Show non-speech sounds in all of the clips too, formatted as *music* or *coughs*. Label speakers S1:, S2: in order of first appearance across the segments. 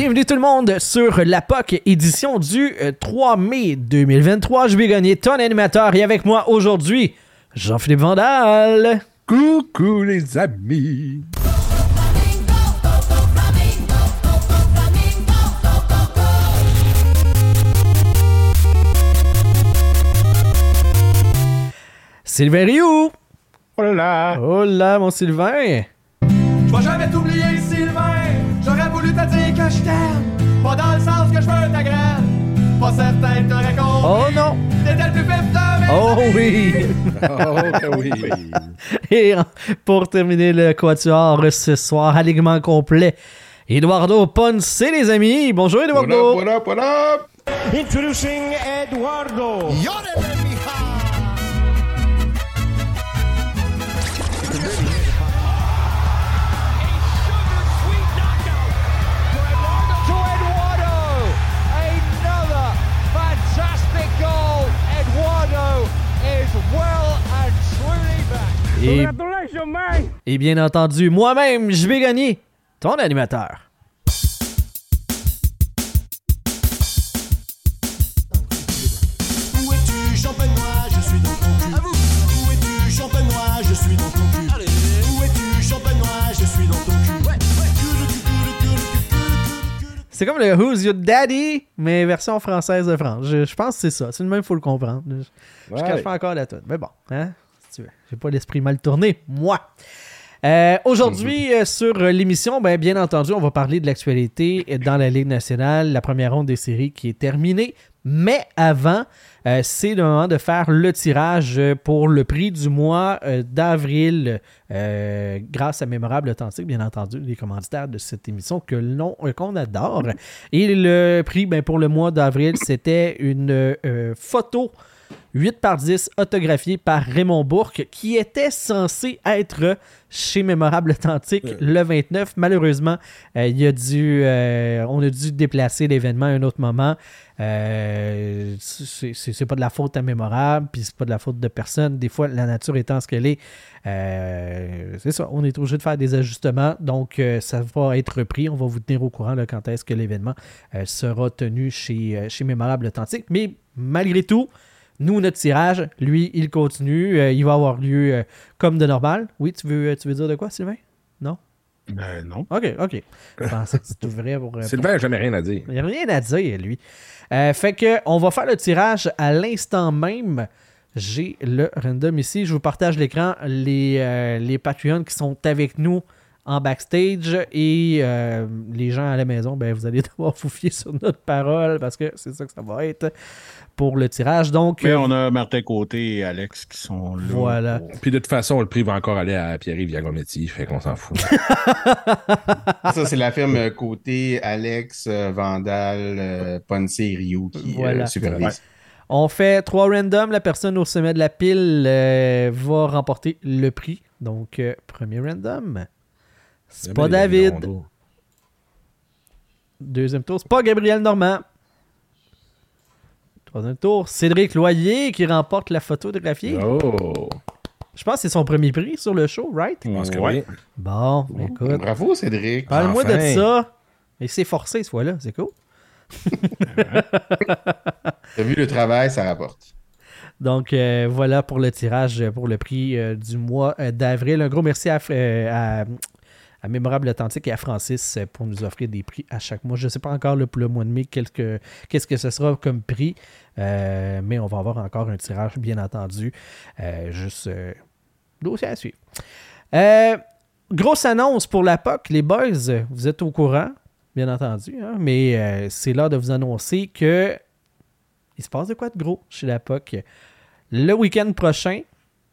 S1: Bienvenue tout le monde sur la POC édition du euh, 3 mai 2023. Je vais gagner ton animateur et avec moi aujourd'hui, Jean-Philippe Vandal.
S2: Coucou les amis.
S1: Sylvain Rioux.
S2: Oh là là.
S1: Oh là, mon Sylvain.
S3: Je vais jamais t'oublier, Sylvain. J'aurais voulu te dire que je t'aime. Pas dans le sens que je veux ta graine. Pas certain que t'aurais compris.
S1: Oh non.
S3: T'étais le plus vif de mes
S1: Oh
S3: amis.
S1: oui.
S2: Oh que oui. *laughs*
S1: Et euh, pour terminer le quatuor ce soir, alignement complet, Eduardo Ponce, les amis. Bonjour
S2: What up,
S1: Eduardo.
S2: what up, what up?
S4: Introducing Eduardo.
S5: to
S1: Et, et bien entendu, moi-même, je vais gagner. Ton animateur. C'est comme le Who's Your Daddy, mais version française de France. Je, je pense que c'est ça. C'est le même, il faut le comprendre. Je, je
S2: Ouais.
S1: cache pas encore la toute. Mais bon, hein, si tu veux. J'ai pas l'esprit mal tourné, moi. Euh, Aujourd'hui, euh, sur l'émission, ben, bien entendu, on va parler de l'actualité dans la Ligue nationale, la première ronde des séries qui est terminée. Mais avant, euh, c'est le moment de faire le tirage pour le prix du mois euh, d'avril, euh, grâce à Mémorable Authentique, bien entendu, les commanditaires de cette émission que l'on qu'on adore. Et le prix ben, pour le mois d'avril, c'était une photo 8 par 10 autographié par Raymond Bourque qui était censé être chez Mémorable Authentique le 29. Malheureusement, euh, il a dû, euh, on a dû déplacer l'événement à un autre moment. Euh, c'est pas de la faute à Mémorable, puis c'est pas de la faute de personne. Des fois, la nature étant ce qu'elle est, euh, c'est ça, on est obligé de faire des ajustements. Donc, euh, ça va être repris. On va vous tenir au courant là, quand est-ce que l'événement euh, sera tenu chez, euh, chez Mémorable Authentique. Mais malgré tout, nous, notre tirage, lui, il continue. Euh, il va avoir lieu euh, comme de normal. Oui, tu veux, tu veux dire de quoi, Sylvain? Non?
S2: Ben non.
S1: OK, OK. Je pensais que c'était ouvert pour... euh, *laughs*
S2: Sylvain n'a jamais rien à dire.
S1: il n'y a rien à dire, lui. Euh, fait que on va faire le tirage à l'instant même. J'ai le random ici. Je vous partage l'écran. Les, les Patreons qui sont avec nous en backstage et euh, les gens à la maison, ben, vous allez *laughs* devoir vous fier sur notre parole parce que c'est ça que ça va être pour le tirage. Donc,
S6: Mais
S1: euh,
S6: on a Martin Côté et Alex qui sont là.
S1: voilà.
S2: Puis de toute façon, le prix va encore aller à Pierre-Yves fait qu'on s'en fout. *laughs*
S7: Ça, c'est la firme côté Alex, euh, Vandal, Ponce et Rio qui
S1: Voilà.
S7: euh, supervise.
S1: On fait trois randoms. La personne au sommet de la pile euh, va remporter le prix. Donc, euh, premier random. C'est pas David. Deuxième tour, c'est pas Gabriel Normand. Troisième tour, Cédric Loyer qui remporte la photographiée.
S2: Oh!
S1: Je pense que c'est son premier prix sur le show, right?
S2: Je pense que
S7: Ouais.
S2: oui.
S1: Bon, écoute.
S7: Bravo, Cédric.
S1: Parle-moi de ça. Et c'est forcé ce fois-là, c'est cool. *laughs*
S7: T'as vu le travail, ça rapporte.
S1: Donc euh, voilà pour le tirage pour le prix euh, du mois euh, d'avril. Un gros merci à, euh, à, à Mémorable Authentique et à Francis euh, pour nous offrir des prix à chaque mois. Je ne sais pas encore pour le mois de mai qu'est-ce que ce sera comme prix, euh, mais on va avoir encore un tirage, bien entendu. Euh, juste euh, dossier à suivre. Grosse annonce pour la POC, les boys, vous êtes au courant, bien entendu, hein, mais c'est l'heure de vous annoncer que il se passe de quoi de gros chez la POC. Le week-end prochain,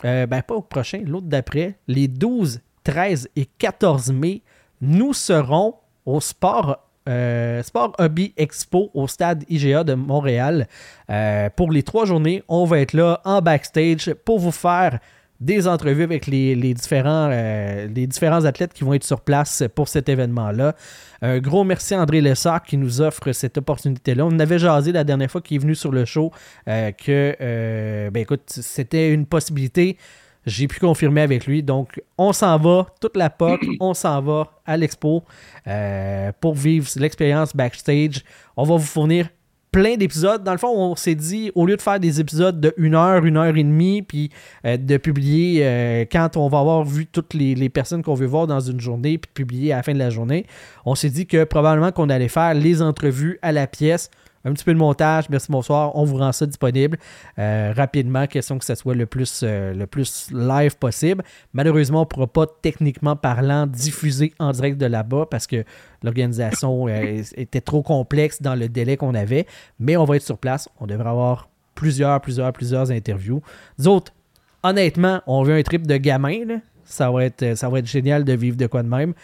S1: ben pas au prochain, l'autre d'après, les 12, 13 et 14 mai, nous serons au Sport, euh, Sport Hobby Expo au stade IGA de Montréal. Euh, pour les trois journées, on va être là en backstage pour vous faire des entrevues avec les, différents, euh, les différents athlètes qui vont être sur place pour cet événement-là. Un gros merci à André Lessard qui nous offre cette opportunité-là. On avait jasé la dernière fois qu'il est venu sur le show que, ben écoute, c'était une possibilité. J'ai pu confirmer avec lui. Donc, on s'en va, toute la POC, *clears throat* on s'en va à l'expo euh, pour vivre l'expérience backstage. On va vous fournir plein d'épisodes. Dans le fond, on s'est dit, au lieu de faire des épisodes de 1 heure, 1 heure et demie, puis euh, de publier euh, quand on va avoir vu toutes les, les personnes qu'on veut voir dans une journée, puis de publier à la fin de la journée, on s'est dit que probablement qu'on allait faire les entrevues à la pièce. Un petit peu de montage, merci, bonsoir. On vous rend ça disponible euh, rapidement, question que ça soit le plus, euh, le plus live possible. Malheureusement, on ne pourra pas, techniquement parlant, diffuser en direct de là-bas parce que l'organisation euh, était trop complexe dans le délai qu'on avait. Mais on va être sur place. On devrait avoir plusieurs, plusieurs, plusieurs interviews. Nous autres, honnêtement, on veut un trip de gamin. Ça, va être, ça va être génial de vivre de quoi de même.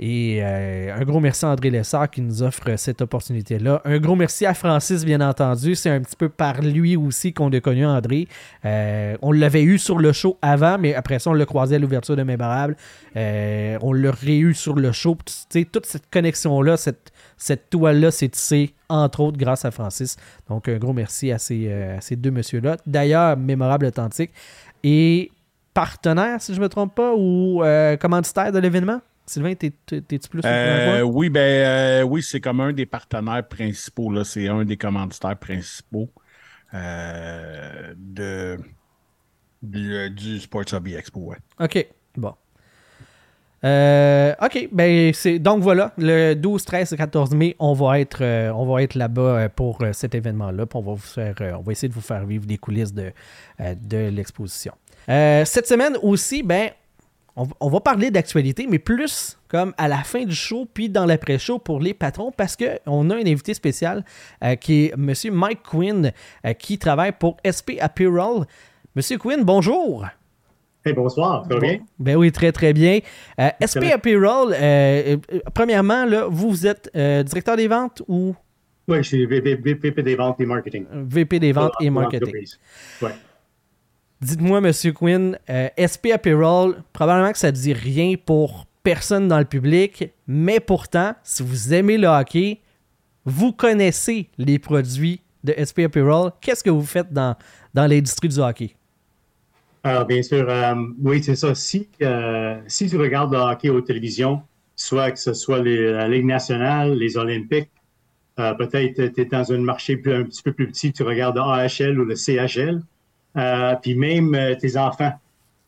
S1: Et euh, un gros merci à André Lessard qui nous offre cette opportunité-là. Un gros merci à Francis, bien entendu. C'est un petit peu par lui aussi qu'on a connu André. Euh, on l'avait eu sur le show avant, mais après ça, on l'a croisé à l'ouverture de Mémorable. Euh, on l'a réu sur le show. Toute cette connexion-là, cette, toile-là s'est tissée, entre autres, grâce à Francis. Donc, un gros merci à ces, deux messieurs-là. D'ailleurs, Mémorable Authentique et partenaire, si je ne me trompe pas, ou commanditaire de l'événement? Sylvain, t'es- t'es- t'es-tu plus?
S6: Euh, oui, ben euh, oui, c'est comme un des partenaires principaux. Là. C'est un des commanditaires principaux euh, de, du, du Sports Hobby Expo. Ouais.
S1: OK, bon. OK, ben c'est donc voilà, le 12, 13 et 14 mai, on va être, on va être là-bas pour cet événement-là. On va vous faire, on va essayer de vous faire vivre les coulisses de, de l'exposition. Cette semaine aussi, ben, on, on va parler d'actualité, mais plus comme à la fin du show, puis dans l'après-show pour les patrons, parce qu'on a un invité spécial euh, qui est M. Mike Quinn, euh, qui travaille pour SP Apparel. Monsieur Quinn, bonjour.
S8: Hey, bonsoir, ça va bien?
S1: Ben oui, très très bien. Euh, SP. Apparel, premièrement, là, vous, vous êtes directeur des ventes ou?
S8: Oui, je suis VP, des ventes et marketing.
S1: VP des ventes
S8: Pour-
S1: et marketing?
S8: l'entreprise.
S1: Dites-moi, Monsieur Quinn, euh, SP Apparel, probablement que ça ne dit rien pour personne dans le public, mais pourtant, si vous aimez le hockey, vous connaissez les produits de SP Apparel. Qu'est-ce que vous faites dans, dans l'industrie du hockey?
S8: Alors, bien sûr, euh, oui, c'est ça. Si, euh, si tu regardes le hockey aux télévisions, soit que ce soit les- la Ligue nationale, les Olympiques, euh, peut-être tu es dans un marché un petit peu plus petit, tu regardes le AHL ou le CHL, puis même euh, tes enfants.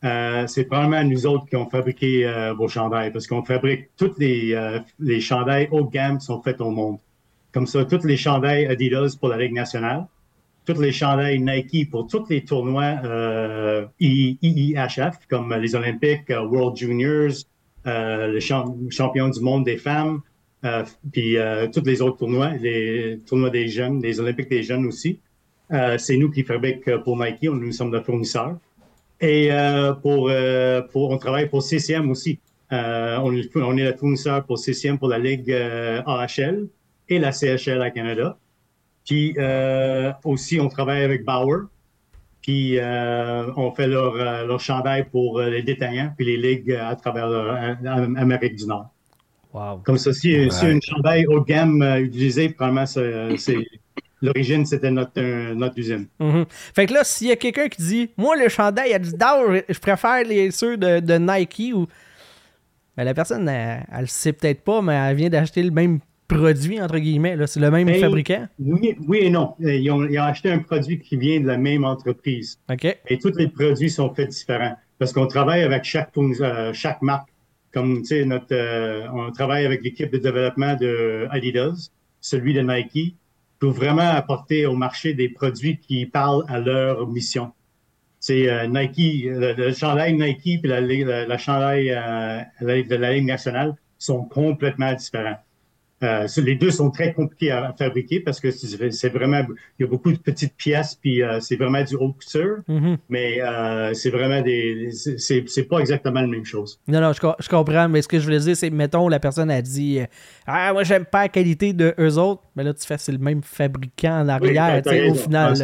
S8: Euh, c'est probablement nous autres qui ont fabriqué euh, vos chandails parce qu'on fabrique toutes les, euh, les chandails haut de gamme qui sont faits au monde. Comme ça, toutes les chandails Adidas pour la Ligue nationale, toutes les chandails Nike pour tous les tournois euh, IIHF, comme les Olympiques, euh, World Juniors, euh, le champ- champion du monde des femmes, euh, puis euh, tous les autres tournois, les tournois des jeunes, les Olympiques des jeunes aussi. Euh, c'est nous qui fabriquons pour Nike, on- nous sommes le fournisseur. Et euh, pour, euh, pour, on travaille pour CCM aussi. Euh, on, est- on est le fournisseur pour CCM pour la Ligue euh, AHL et la CHL à Canada. Puis euh, aussi, on travaille avec Bauer. Puis euh, on fait leur, euh, leur chandail pour euh, les détaillants puis les ligues euh, à travers l'Amérique du Nord.
S1: Wow.
S8: Comme ça, si, une chandail haut de gamme euh, utilisée, probablement, c'est, euh, c'est- l'origine, c'était notre, euh, notre usine.
S1: Mhm. Fait que là, s'il y a quelqu'un qui dit Moi, le chandail Adidas, je- je préfère les ceux de, de Nike ou. Ben, la personne, elle, le sait peut-être pas, mais elle vient d'acheter le même produit, entre guillemets. C'est le même
S8: Ben,
S1: fabricant?
S8: Oui, oui et non. Euh, Ils ont, ils ont acheté un produit qui vient de la même entreprise.
S1: OK.
S8: Et tous les produits sont faits différents. Parce qu'on travaille avec chaque, euh, chaque marque. Comme, tu sais, notre, euh, on travaille avec l'équipe de développement de Adidas, celui de Nike, pour vraiment apporter au marché des produits qui parlent à leur mission. C'est euh, Nike, le, le chandail Nike et la, la, euh, de la Ligue nationale sont complètement différents. Euh, les deux sont très compliqués à, à fabriquer parce que c'est vraiment, il y a beaucoup de petites pièces, puis euh, c'est vraiment du haute couture,
S1: Mhm.
S8: mais euh, c'est vraiment des, c'est- pas exactement la même chose.
S1: Non, non, je, co- je comprends, mais ce que je voulais dire, c'est, mettons, la personne a dit Ah, moi, j'aime pas la qualité de eux autres, mais là, tu fais, c'est le même fabricant en
S8: Oui,
S1: arrière,
S8: t'as
S1: tu sais, au final.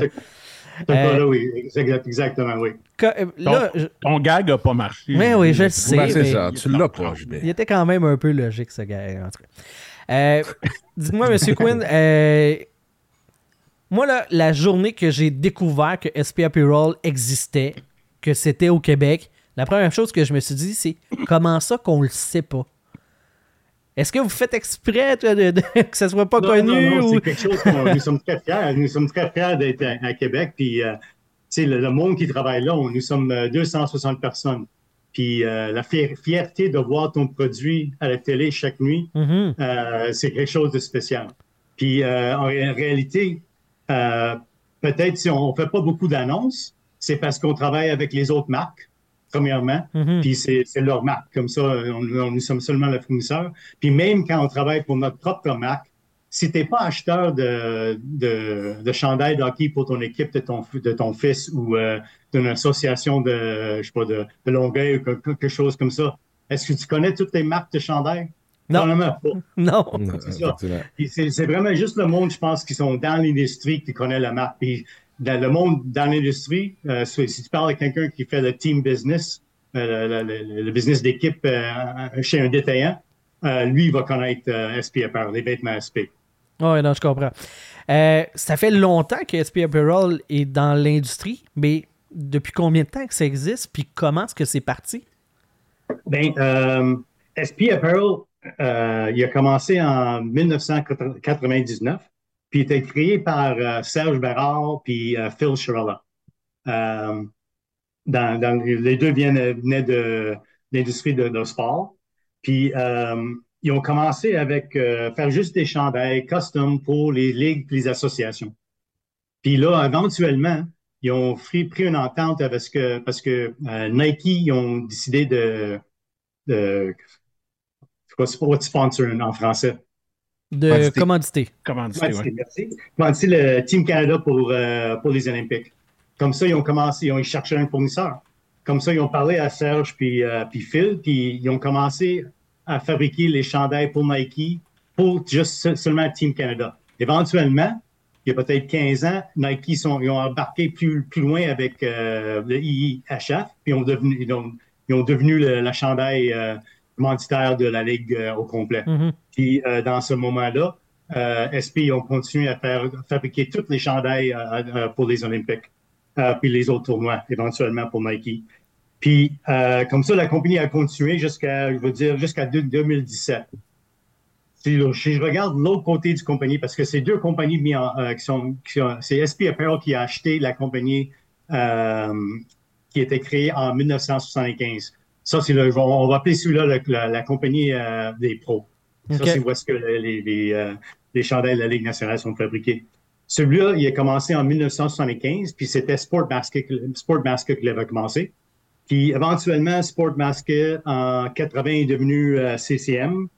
S8: Ah,
S1: Euh,
S8: oui, exact- exactement, oui.
S1: Que- euh, là,
S6: Ton gag a pas marché.
S1: Oui, oui, je le sais.
S2: Ben, c'est
S1: mais-
S2: ça, tu l'as pas.
S1: Il était quand même un peu logique, ce gars. En tout cas. Euh, Dites-moi, Monsieur Quinn, euh, moi, là, la journée que j'ai découvert que SP Apparel existait, que c'était au Québec, la première chose que je me suis dit, c'est comment ça qu'on le sait pas? Est-ce que vous faites exprès toi, de, de- *laughs* que ça soit pas
S8: Non,
S1: connu?
S8: non, non,
S1: ou...
S8: c'est quelque chose nous sommes très fiers. Nous sommes très fiers d'être à, à Québec. Puis, euh, tu sais, le, le monde qui travaille là, on- nous sommes euh, 260 personnes. Puis, euh, la fier- fierté de voir ton produit à la télé chaque nuit,
S1: Mhm.
S8: euh, c'est quelque chose de spécial. Puis, euh, en, ré- en réalité, euh, peut-être si on ne fait pas beaucoup d'annonces, c'est parce qu'on travaille avec les autres marques, premièrement.
S1: Mhm.
S8: Puis c'est c'est leur marque. Comme ça, on, on- nous sommes seulement le fournisseur. Puis même quand on travaille pour notre propre marque, si tu n'es pas acheteur de, de, de chandail de hockey pour ton équipe de ton, de ton fils ou euh, d'une association de, je sais pas, de, de Longueuil ou quelque, chose comme ça, est-ce que tu connais toutes les marques de chandail?
S1: Non.
S8: Pas. *laughs*
S1: Non.
S2: Non,
S8: C'est vraiment juste le monde, je pense, qui sont dans l'industrie qui connaît la marque. Puis dans le monde dans l'industrie, euh, si tu parles à quelqu'un qui fait le team business, euh, le, le- le- le business d'équipe euh, chez un détaillant, euh, lui, il va connaître euh, SP Apparel, les vêtements SP.
S1: Oui, non, je comprends. Euh, ça fait longtemps que SP Apparel est dans l'industrie, mais depuis combien de temps que ça existe, puis comment est-ce que c'est parti?
S8: Ben, euh, SP Apparel, euh, il a commencé en 1999, puis il était créé par Serge Bérard puis Phil Chirella. Euh, dans, les deux venaient de l'industrie de, de sport. Puis ils ont commencé avec euh, faire juste des chandails custom pour les ligues et les associations. Puis là, éventuellement, ils ont pris, pris une entente avec ce que, parce que euh, Nike, ils ont décidé de, de c'est pas what sponsor en français.
S1: De
S7: Commandité.
S1: commandité.
S8: Commandité,
S6: ouais.
S8: merci. Commandité le Team Canada pour, euh, pour les Olympiques. Comme ça, ils ont commencé, ils ont cherché un fournisseur. Comme ça, ils ont parlé à Serge puis, euh, puis Phil, puis ils ont commencé à fabriquer les chandails pour Nike pour juste se- seulement Team Canada. Éventuellement, il y a peut-être 15 ans, Nike sont, ils ont embarqué plus, plus loin avec euh, le IIHF, puis ils ont devenu, ils ont, ils ont devenu le- la chandail euh, commanditaire de la Ligue euh, au complet.
S1: Mhm.
S8: Puis euh, dans ce moment-là, SP ont continué à faire fabriquer toutes les chandails pour les Olympiques, puis les autres tournois éventuellement pour Nike. Puis euh, comme ça, la compagnie a continué jusqu'à, je veux dire, jusqu'à deux- 2017. Si, je regarde l'autre côté du compagnie, parce que c'est deux compagnies mis en, euh, qui sont, qui sont- c'est SP Apparel qui a acheté la compagnie euh, qui a été créée en 1975. Ça, c'est le, on va appeler celui-là le- la, la compagnie euh, des pros. Ça, c'est où est-ce que les, les, euh, les chandails de la Ligue nationale sont fabriqués. Celui-là, il a commencé en 1975, puis c'était Sport Basket, Sport Basket qui l'avait commencé. Puis éventuellement, Sport Basket en 80 est devenu euh, CCM.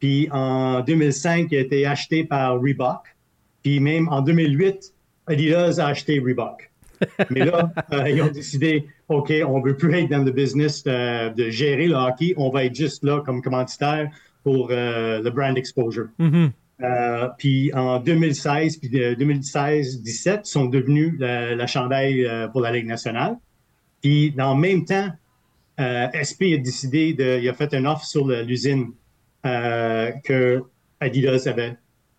S8: Puis en 2005, il a été acheté par Reebok. Puis même en 2008, Adidas a acheté Reebok. *laughs* Mais là, euh, ils ont décidé, OK, on veut plus être dans le business euh, de gérer le hockey, on va être juste là comme commanditaire pour euh, le brand exposure.
S1: Mhm.
S8: Euh, puis en 2016, puis de 2016-17, ils sont devenus la, la chandail pour la Ligue nationale. Puis dans le même temps, euh, SP a décidé de, il a fait une offre sur l'usine euh, que Adidas avait.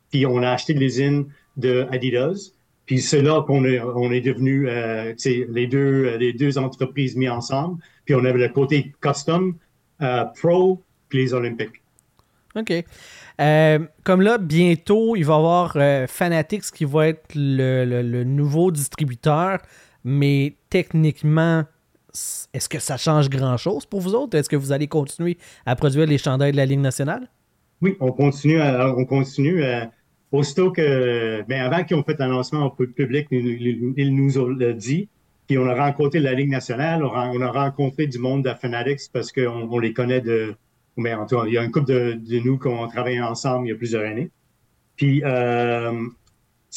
S8: Puis on a acheté l'usine de Adidas. Puis c'est là qu'on est, on est devenu euh, les deux, les deux entreprises mises ensemble. Puis on avait le côté custom, pro, puis les Olympiques.
S1: OK. Comme là, bientôt, il va y avoir Fanatics qui va être le, nouveau distributeur, mais techniquement, est-ce que ça change grand-chose pour vous autres? Est-ce que vous allez continuer à produire les chandails de la Ligue nationale?
S8: Oui, on continue. à- on continue. aussitôt que, ben avant qu'ils ont fait l'annoncement au pu- public, ils, nous ont le dit. Puis on a rencontré la Ligue nationale, on a, on a rencontré du monde de Fanatics parce qu'on on les connaît de, Mais en tout cas, il y a un couple de, de nous qui ont travaillé ensemble il y a plusieurs années. Puis, euh,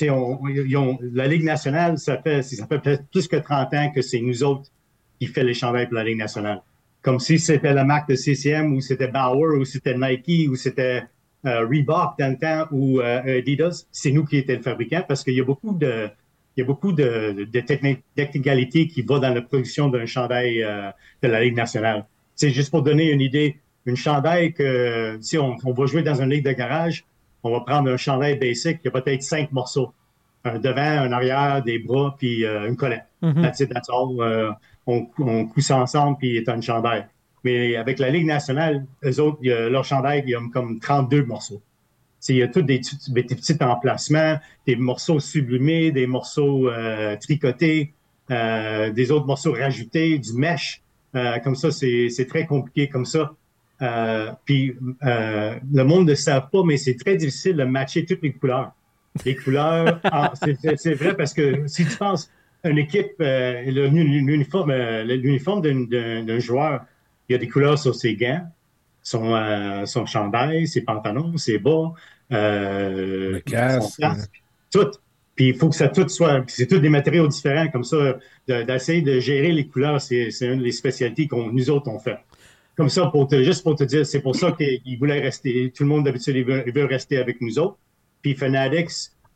S8: la Ligue nationale, ça fait, ça fait plus que 30 ans que c'est nous autres qui fait les chandails pour la Ligue nationale. Comme si c'était la marque de CCM ou c'était Bauer ou c'était Nike ou c'était euh, Reebok dans le temps ou euh, Adidas. C'est nous qui étions le fabricant parce qu'il y a beaucoup de, il y a beaucoup de, de techni- technicalité qui va dans la production d'un chandail euh, de la Ligue nationale. C'est juste pour donner une idée, une chandail que si on, on va jouer dans une ligue de garage, on va prendre un chandail basic, il y a peut-être cinq morceaux. Un devant, un arrière, des bras, puis euh, une colette. That's it, that's all. Euh, on, on coud ça ensemble, puis t'as une chandail. Mais avec la Ligue nationale, eux autres, leur chandail, il y a comme 32 morceaux. Il y a tous des, petits- emplacements, des morceaux sublimés, des morceaux euh, tricotés, euh, des autres morceaux rajoutés, du mesh. Euh, comme ça, c'est très compliqué comme ça. Puis le monde ne savent pas, mais c'est très difficile de matcher toutes les couleurs. Les couleurs, *laughs* ah, c'est vrai parce que si tu penses une équipe, euh, l'uniforme, euh, l'uniforme d'un- d'un d'un joueur, il y a des couleurs sur ses gants, son, euh, son chandail, ses pantalons, ses bas, euh,
S2: Le casque,
S8: son casque, tout. Puis il faut que ça tout soit, c'est tous des matériaux différents, comme ça, de- d'essayer de, gérer les couleurs, c'est c'est une des spécialités qu'on nous autres on fait. Comme ça, pour te, juste pour te dire, c'est pour ça qu'ils voulaient rester, tout le monde d'habitude, il veut, il veut rester avec nous autres. Puis Fanatics,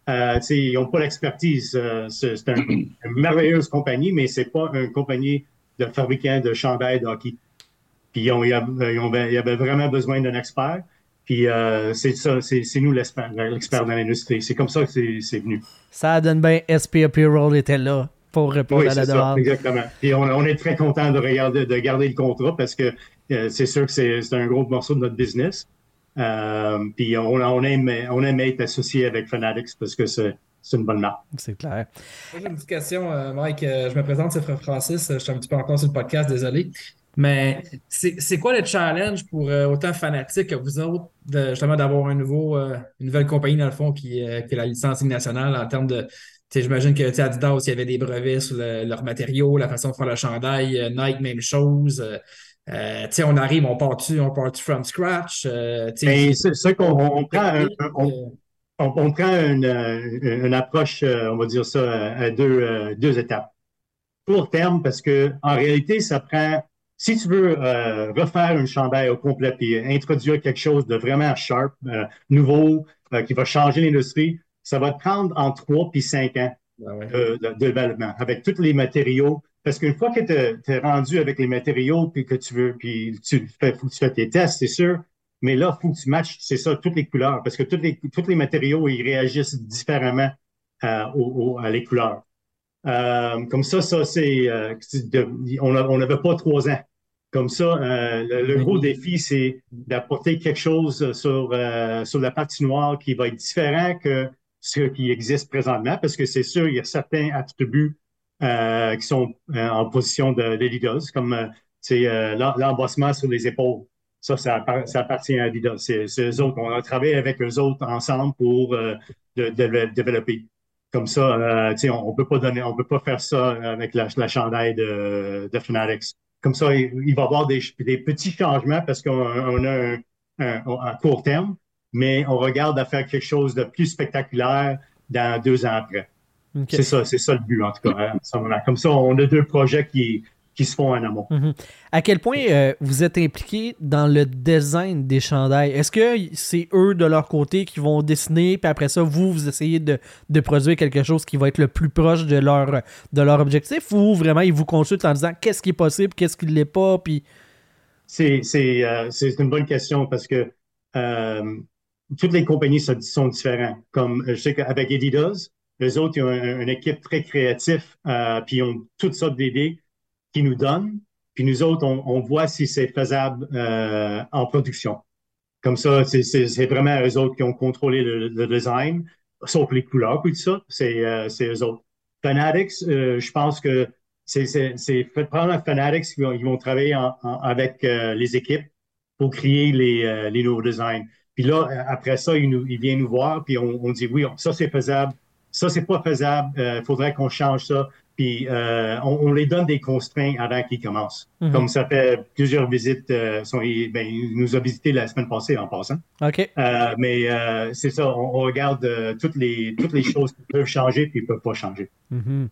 S8: euh, ils n'ont pas l'expertise. euh, c'est c'est un- *clears throat* une merveilleuse compagnie, mais c'est pas une compagnie de fabricants de chandails de hockey. Puis ils, ont, ils avaient, ils ont- ils avaient vraiment besoin d'un expert. Puis euh, c'est ça, c'est c'est nous l'expert l'expert dans l'industrie. C'est comme ça que c'est c'est venu.
S1: Ça donne bien SP Apparel était là pour répondre
S8: Oui,
S1: à la
S8: c'est ça,
S1: demande.
S8: exactement. Puis on, on est très content de regarder, de garder le contrat parce que euh, c'est sûr que c'est c'est un gros morceau de notre business. Euh, puis on, on aime on aime être associé avec Fanatics parce que c'est c'est une bonne marque.
S1: C'est clair.
S9: J'ai une petite question, euh, Mike. Euh, je me présente, c'est Frère Francis. Je suis un petit peu encore sur le podcast, désolé. Mais c'est c'est quoi le challenge pour euh, autant fanatiques que vous autres, de, justement, d'avoir un nouveau, euh, une nouvelle compagnie, dans le fond, qui, euh, qui est la licence nationale en termes de. tu sais, J'imagine que Adidas, il y avait des brevets sur le- leurs matériaux, la façon de faire le chandail. euh, Nike, même chose. Euh, euh, on arrive, on part on part from scratch. euh,
S8: Mais c'est ça qu'on on, prend un- on, on- on prend une, euh, une approche, euh, on va dire ça, à deux, euh, deux étapes. Court terme, parce que en réalité, ça prend. Si tu veux euh, refaire une chandail au complet et introduire quelque chose de vraiment sharp, euh, nouveau, euh, qui va changer l'industrie, ça va te prendre entre trois puis cinq ans
S9: Ben ouais.
S8: de- de développement avec tous les matériaux. Parce qu'une fois que tu es rendu avec les matériaux, puis que tu veux, puis tu fais, tu fais tes tests, c'est sûr. Mais là, il faut que tu matches, c'est ça, toutes les couleurs. Parce que tous les, tous les matériaux, ils réagissent différemment euh, au- au- à les couleurs. Euh, comme ça, ça, c'est. euh, on n'avait pas trois ans. Comme ça, euh, le, le gros défi, c'est d'apporter quelque chose sur, euh, sur la patinoire qui va être différent que ce qui existe présentement, parce que c'est sûr, il y a certains attributs euh, qui sont euh, en position de, de Adidas, comme euh, euh, l'em- l'embossement sur les épaules. Ça, ça, ça appartient à Adidas. C'est eux autres. On a travaillé avec eux autres ensemble pour euh, de- développer. Comme ça, on, on peut pas donner, on peut pas faire ça avec la, la de, de. Comme ça, il, il va y avoir des, des petits changements parce qu'on on a un, un- un court terme, mais on regarde à faire quelque chose de plus spectaculaire dans deux ans après. C'est ça, c'est ça le but, en tout cas. hein. Comme ça, on a deux projets qui, qui se font en amont.
S1: Mhm. À quel point euh, vous êtes impliqué dans le design des chandails? Est-ce que c'est eux de leur côté qui vont dessiner, puis après ça, vous, vous essayez de, de produire quelque chose qui va être le plus proche de leur, de leur objectif, ou vraiment ils vous consultent en disant qu'est-ce qui est possible, qu'est-ce qui ne l'est pas, puis.
S8: C'est euh, c'est une bonne question parce que euh, toutes les compagnies sont, sont différentes. Comme je sais qu'avec Adidas, les autres, ils ont un- une équipe très créative, euh, puis ils ont toutes sortes d'idées qu'ils nous donnent. Puis nous autres, on, voit si c'est faisable euh, en production. Comme ça, c'est vraiment eux autres qui ont contrôlé le, design, sauf les couleurs, puis tout ça, c'est euh, eux autres. Fanatics, euh, je pense que c'est prendre Fanatics, ils vont, ils vont travailler avec les équipes pour créer les, nouveaux designs. Puis là, après ça, ils, viennent nous voir, puis on dit oui, ça c'est faisable, ça c'est pas faisable, il faudrait qu'on change ça. Puis euh, on, on les donne des constraints avant qu'ils commencent.
S1: Mhm.
S8: Comme ça fait plusieurs visites, euh, sont, ben, il nous a visité la semaine passée en passant.
S1: OK.
S8: Euh, mais euh, c'est ça, on, on regarde euh, toutes, les, toutes les choses qui peuvent changer puis qui ne peuvent pas changer.
S1: Mhm.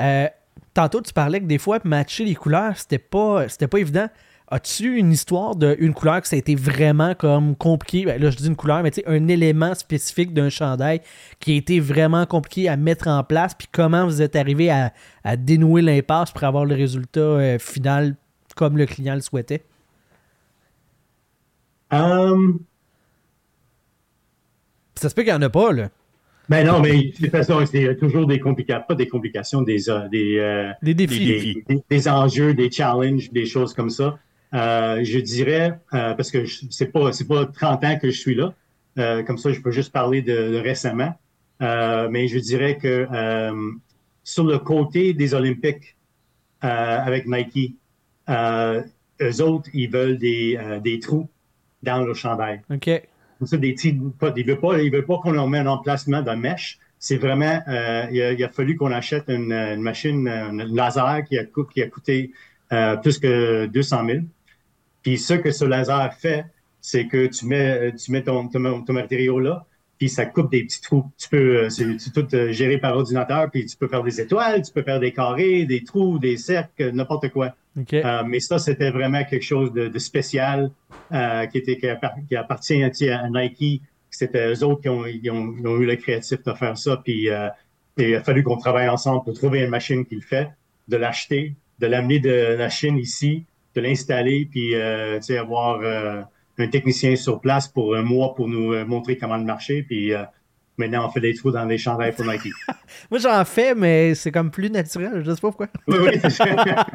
S1: Euh, tantôt, tu parlais que des fois, matcher les couleurs, c'était pas, c'était pas évident. As-tu une histoire d'une couleur que ça a été vraiment comme compliqué? Ben, là, je dis une couleur, mais tu sais, un élément spécifique d'un chandail qui a été vraiment compliqué à mettre en place, puis comment vous êtes arrivé à, à dénouer l'impasse pour avoir le résultat euh, final comme le client le souhaitait?
S8: Um,
S1: Ça se peut qu'il n'y en a pas, là.
S8: ben non, mais de toute façon, c'est toujours des complications, pas des complications, des, euh, des, euh,
S1: Des défis.
S8: des, des- des enjeux, des challenges, des choses comme ça. Euh, je dirais, euh, parce que c'est pas c'est pas 30 ans que je suis là, euh, comme ça je peux juste parler de, de récemment, mais je dirais que sur le côté des Olympiques avec Nike, euh, eux autres, ils veulent des, euh, des trous dans le chandail.
S1: OK.
S8: Comme ça, des petits, pas, ils veulent pas, ils veulent pas qu'on leur mette un emplacement de mèche. C'est vraiment, euh, il, a, il a fallu qu'on achète une, une machine, une laser qui a, coût- qui a coûté plus que 200 000. Puis ce que ce laser fait, c'est que tu mets, tu mets ton, ton, ton matériau là, puis ça coupe des petits trous. Tu peux, euh, c'est tout euh, géré par ordinateur, puis tu peux faire des étoiles, tu peux faire des carrés, des trous, des cercles, n'importe quoi.
S1: OK.
S8: Euh, mais ça, c'était vraiment quelque chose de, de spécial euh, qui, était, qui, appar- qui appartient à Nike. C'était eux autres qui ont, ils ont, ils ont eu le créatif de faire ça. Puis euh, il a fallu qu'on travaille ensemble pour trouver une machine qui le fait, de l'acheter, de l'amener de la Chine ici, de l'installer, puis euh, tu sais, avoir euh, un technicien sur place pour un mois pour nous euh, montrer comment le marcher. Puis euh, maintenant, on fait des trous dans les chandails pour Nike. *laughs*
S1: Moi, j'en fais, mais c'est comme plus naturel. Je sais pas pourquoi.
S8: oui, oui, c'est ça. *laughs*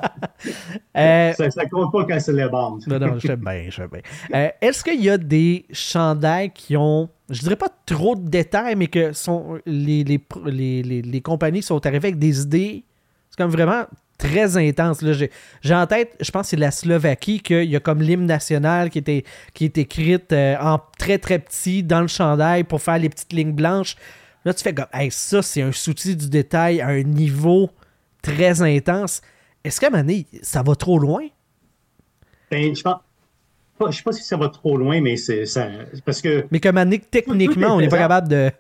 S1: Euh,
S8: ça. Compte pas quand c'est les bandes.
S1: Non, non, je sais bien, je sais bien. Euh, Est-ce qu'il y a des chandails qui ont, je dirais pas trop de détails, mais que sont les, les, les- les compagnies sont arrivées avec des idées, c'est comme vraiment très intense. là. J'ai j'ai en tête, je pense que c'est la Slovaquie, qu'il y a comme l'hymne national qui, était, qui est écrite euh, en très très petit dans le chandail pour faire les petites lignes blanches. Là, tu fais comme, hey, ça, c'est un souci du détail à un niveau très intense. Est-ce qu'à un moment donné, ça va trop loin?
S8: Ben, je pense. Je sais pas si ça va trop loin, mais c'est ça. Parce que
S1: Mais comme Annick,
S8: Tout est
S1: techniquement, on n'est pas capable de.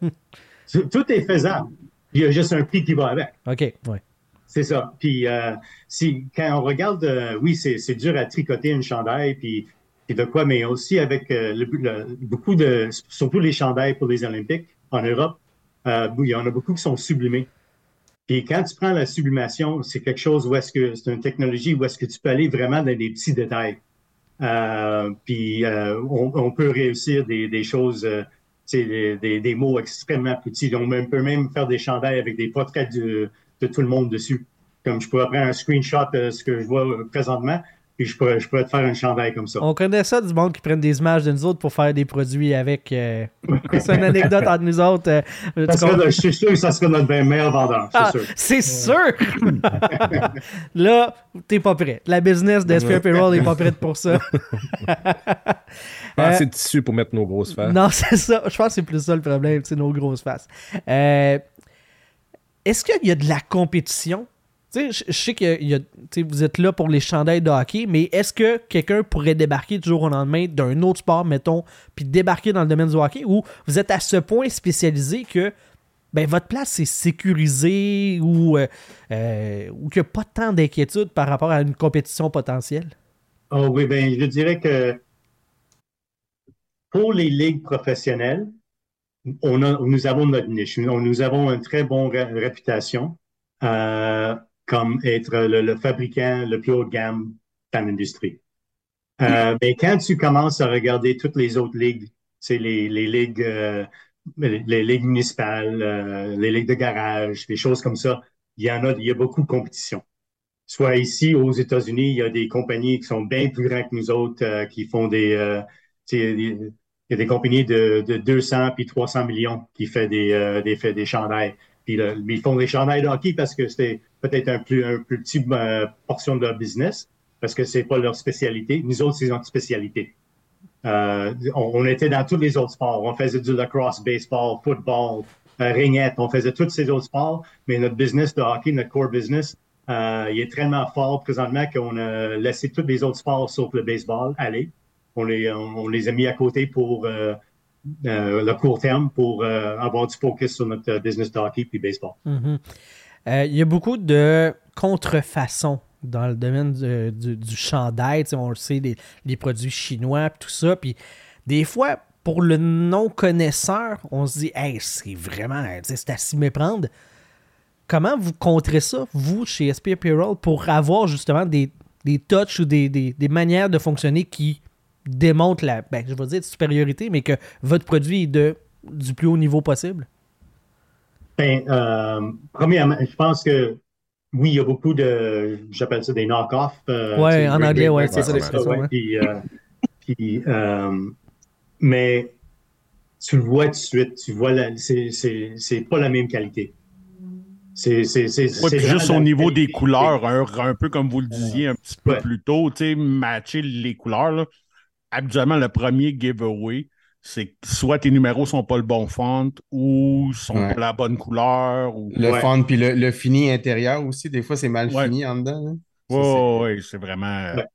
S8: tout tout est faisable. Il y a juste un prix qui va avec.
S1: OK, ouais.
S8: C'est ça. Puis euh, si, quand on regarde, euh, oui, c'est c'est dur à tricoter une chandail, puis, de quoi, mais aussi avec euh, beaucoup de, surtout les chandails pour les Olympiques en Europe, il y en a beaucoup qui sont sublimés. Puis quand tu prends la sublimation, c'est quelque chose où est-ce que c'est une technologie où est-ce que tu peux aller vraiment dans des petits détails. Puis on, peut réussir des, choses, sais, des, des, mots extrêmement petits. On peut même faire des chandails avec des portraits de, de tout le monde dessus. Comme je pourrais prendre un screenshot de ce que je vois euh, présentement, puis je pourrais, je pourrais te faire un chandail comme ça.
S1: On connaît ça du monde qui prennent des images de nous autres pour faire des produits avec. euh, *laughs* C'est une anecdote entre nous autres. euh,
S8: Ça serait je suis sûr que ça serait notre meilleur vendeur, c'est
S1: Ah,
S8: sûr.
S1: c'est sûr! *laughs* Là, t'es pas prêt. La business d'SPR Payroll n'est pas prête pour ça.
S2: Pas
S1: Euh,
S2: assez de tissu pour mettre nos grosses faces.
S1: Non, *laughs* c'est ça. Je pense que c'est plus ça le problème, c'est nos grosses faces. Euh, Est-ce qu'il y a de la compétition? Je- sais que vous êtes là pour les chandails de hockey, mais est-ce que quelqu'un pourrait débarquer du jour au lendemain d'un autre sport, mettons, puis débarquer dans le domaine du hockey, ou vous êtes à ce point spécialisé que ben, votre place est sécurisée ou, euh, euh, ou qu'il n'y a pas tant d'inquiétude par rapport à une compétition potentielle?
S8: Oh oui, ben, je dirais que pour les ligues professionnelles, on a, nous avons notre niche. Nous, nous avons une très bonne ré- réputation euh, comme être le, le fabricant le plus haut de gamme dans l'industrie. Euh, mais quand tu commences à regarder toutes les autres ligues, c'est les, les ligues, euh, les, les ligues municipales, euh, les ligues de garage, des choses comme ça, il y en a, il y a beaucoup de compétition soit ici aux États-Unis, il y a des compagnies qui sont bien plus grandes que nous autres, euh, qui font des, euh, des- il y a des compagnies de, de 200 puis 300 millions qui fait des, euh, des, fait des chandails. Puis là, ils font des chandails de hockey parce que c'était peut-être un plus, un plus petit euh, portion de leur business, parce que c'est pas leur spécialité. Nous autres, c'est notre spécialité. Euh, on, on était dans tous les autres sports. On faisait du lacrosse, baseball, football, euh, régnait. On faisait tous ces autres sports, mais notre business de hockey, notre core business, euh, il est tellement fort présentement qu'on a laissé tous les autres sports sauf le baseball aller. On les, a mis à côté pour euh, euh, le court terme pour euh, avoir du focus sur notre business de hockey puis baseball.
S1: Mhm. Euh, Il y a beaucoup de contrefaçons dans le domaine du, du- chandail. Tu sais, on le sait, les, produits chinois, tout ça. Puis des fois, pour le non-connaisseur, on se dit, hey, c'est vraiment, c'est à s'y méprendre. Comment vous contrez ça, vous, chez SP Apparel, pour avoir justement des, touches ou des manières de fonctionner qui démontrent la, ben, je vais dire supériorité, mais que votre produit est de, du plus haut niveau possible?
S8: Ben, euh, premièrement, je pense que oui, il y a beaucoup de, j'appelle ça des knock-offs. euh, sais,
S1: en anglais,
S8: Great
S1: c'est ça l'expression,
S8: ouais,
S1: ouais.
S8: puis, euh, puis, euh, mais tu le vois tout de suite, tu vois, la- c'est, c'est, c'est pas la même qualité. C'est,
S6: Ouais, juste au niveau
S8: qualité.
S6: des couleurs, un, un peu comme vous le disiez un petit peu
S8: Ouais.
S6: plus tôt, tu sais, matcher les couleurs. Là. Habituellement, le premier giveaway, c'est que soit tes numéros sont pas le bon font ou sont
S7: Ouais.
S6: pas la bonne couleur. Ou...
S7: Le
S8: Ouais.
S7: fond, puis le, le fini intérieur aussi, des fois, c'est mal
S6: Ouais.
S7: fini en dedans. Ça,
S6: Ouais,
S7: c'est-
S6: ouais, c'est vraiment.
S8: Ouais.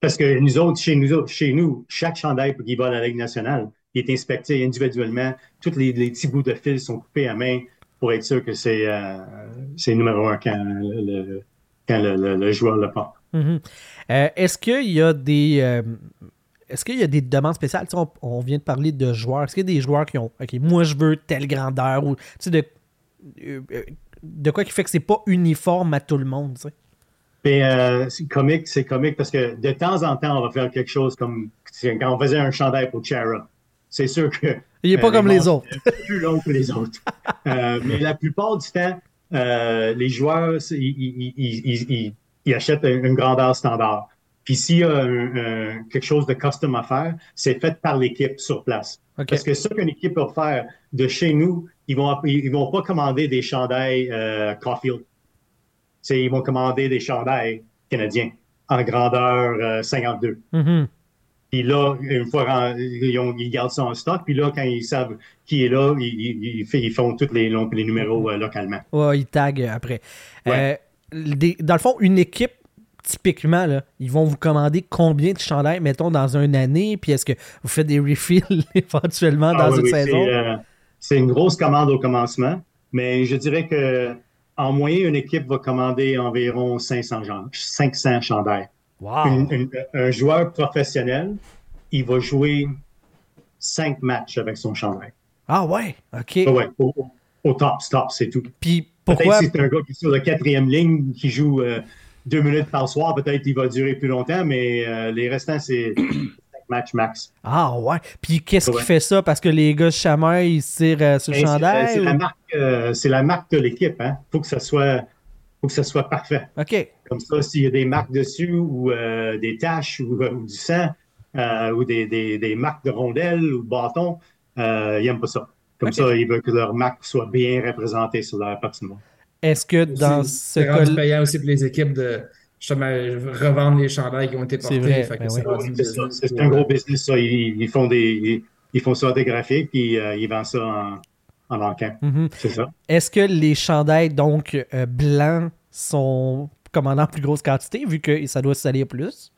S8: Parce que nous autres, chez nous, autres, chez nous, chaque chandail qui va à la Ligue nationale, il est inspecté individuellement. Tous les, les petits bouts de fil sont coupés à main pour être sûr que c'est euh, c'est numéro un quand le, quand le, le- le joueur le porte.
S1: Mhm. Euh, Est-ce qu'il y a des. euh, est-ce qu'il y a des demandes spéciales? On, on vient de parler de joueurs. Est-ce qu'il y a des joueurs qui ont. OK, moi, je veux telle grandeur ou. De, euh, euh, de quoi qui fait que c'est pas uniforme à tout le monde?
S8: Mais euh, c'est comique, c'est comique parce que de temps en temps, on va faire quelque chose comme quand on faisait un chandail pour Chara. C'est sûr que.
S1: Il est pas
S8: euh,
S1: comme les autres.
S8: plus long que les autres. *laughs* Euh, mais la plupart du temps, les joueurs, ils, ils- ils- ils- ils- ils achètent une grandeur standard. Puis s'il y a un- un- quelque chose de custom à faire, c'est fait par l'équipe sur place. Parce que ce qu'une équipe va faire de chez nous, ils vont ils vont pas commander des chandails euh, Caulfield. C'est- ils vont commander des chandails canadiens en grandeur euh, 52.
S1: Mhm.
S8: Puis là, une fois ils, ont- ils gardent ça en stock, puis là, quand ils savent qui est là, ils, ils- ils font tous les, les numéros euh, localement.
S1: Ouais, ils taguent après.
S8: Ouais.
S1: Euh, des- dans le fond, une équipe, typiquement, là, ils vont vous commander combien de chandails, mettons, dans une année, puis est-ce que vous faites des refills *laughs* éventuellement dans
S8: Ah oui,
S1: une
S8: oui,
S1: saison?
S8: c'est, euh, C'est une grosse commande au commencement, mais je dirais que en moyenne, une équipe va commander environ 500, gens- 500 chandails.
S1: Wow!
S8: Une- une- un joueur professionnel, il va jouer cinq matchs avec son chandail.
S1: Ah ouais, OK.
S8: Ah ouais, au, top, stop, c'est tout.
S1: Puis
S8: Peut-être
S1: pourquoi...
S8: c'est un gars qui est sur la quatrième ligne, qui joue euh, deux minutes par soir, peut-être qu'il va durer plus longtemps, mais euh, les restants, c'est *clears throat* cinq matchs max.
S1: Ah ouais. Puis qu'est-ce qui fait ça? Parce que les gars chamaillent, ils tirent euh, sur le
S8: Mais c'est-
S1: chandail?
S8: C'est la marque, euh, c'est la marque de l'équipe. Hein. Faut que ça soit, faut que ça soit parfait.
S1: OK.
S8: Comme ça, s'il y a des marques dessus ou euh, des taches ou, euh, ou du sang euh, ou des, des, des marques de rondelles ou de bâtons, euh, ils n'aiment pas ça. Comme ça, ils veulent que leur marque soit bien représentée sur leur patinoire.
S1: Est-ce que dans ce
S9: C'est rendu
S1: cas
S9: payant aussi pour les équipes de justement revendre les chandails qui ont été
S1: C'est
S9: portés.
S1: ben
S9: c'est
S1: oui.
S8: C'est c'est un gros business, ça. Ils, ils font des, ils, ils font ça des graphiques puis euh, ils vendent ça en, en manquant.
S1: Mhm.
S8: C'est ça.
S1: Est-ce que les chandails, donc, euh, blancs, sont commandés en plus grosse quantité, vu que ça doit se salir plus?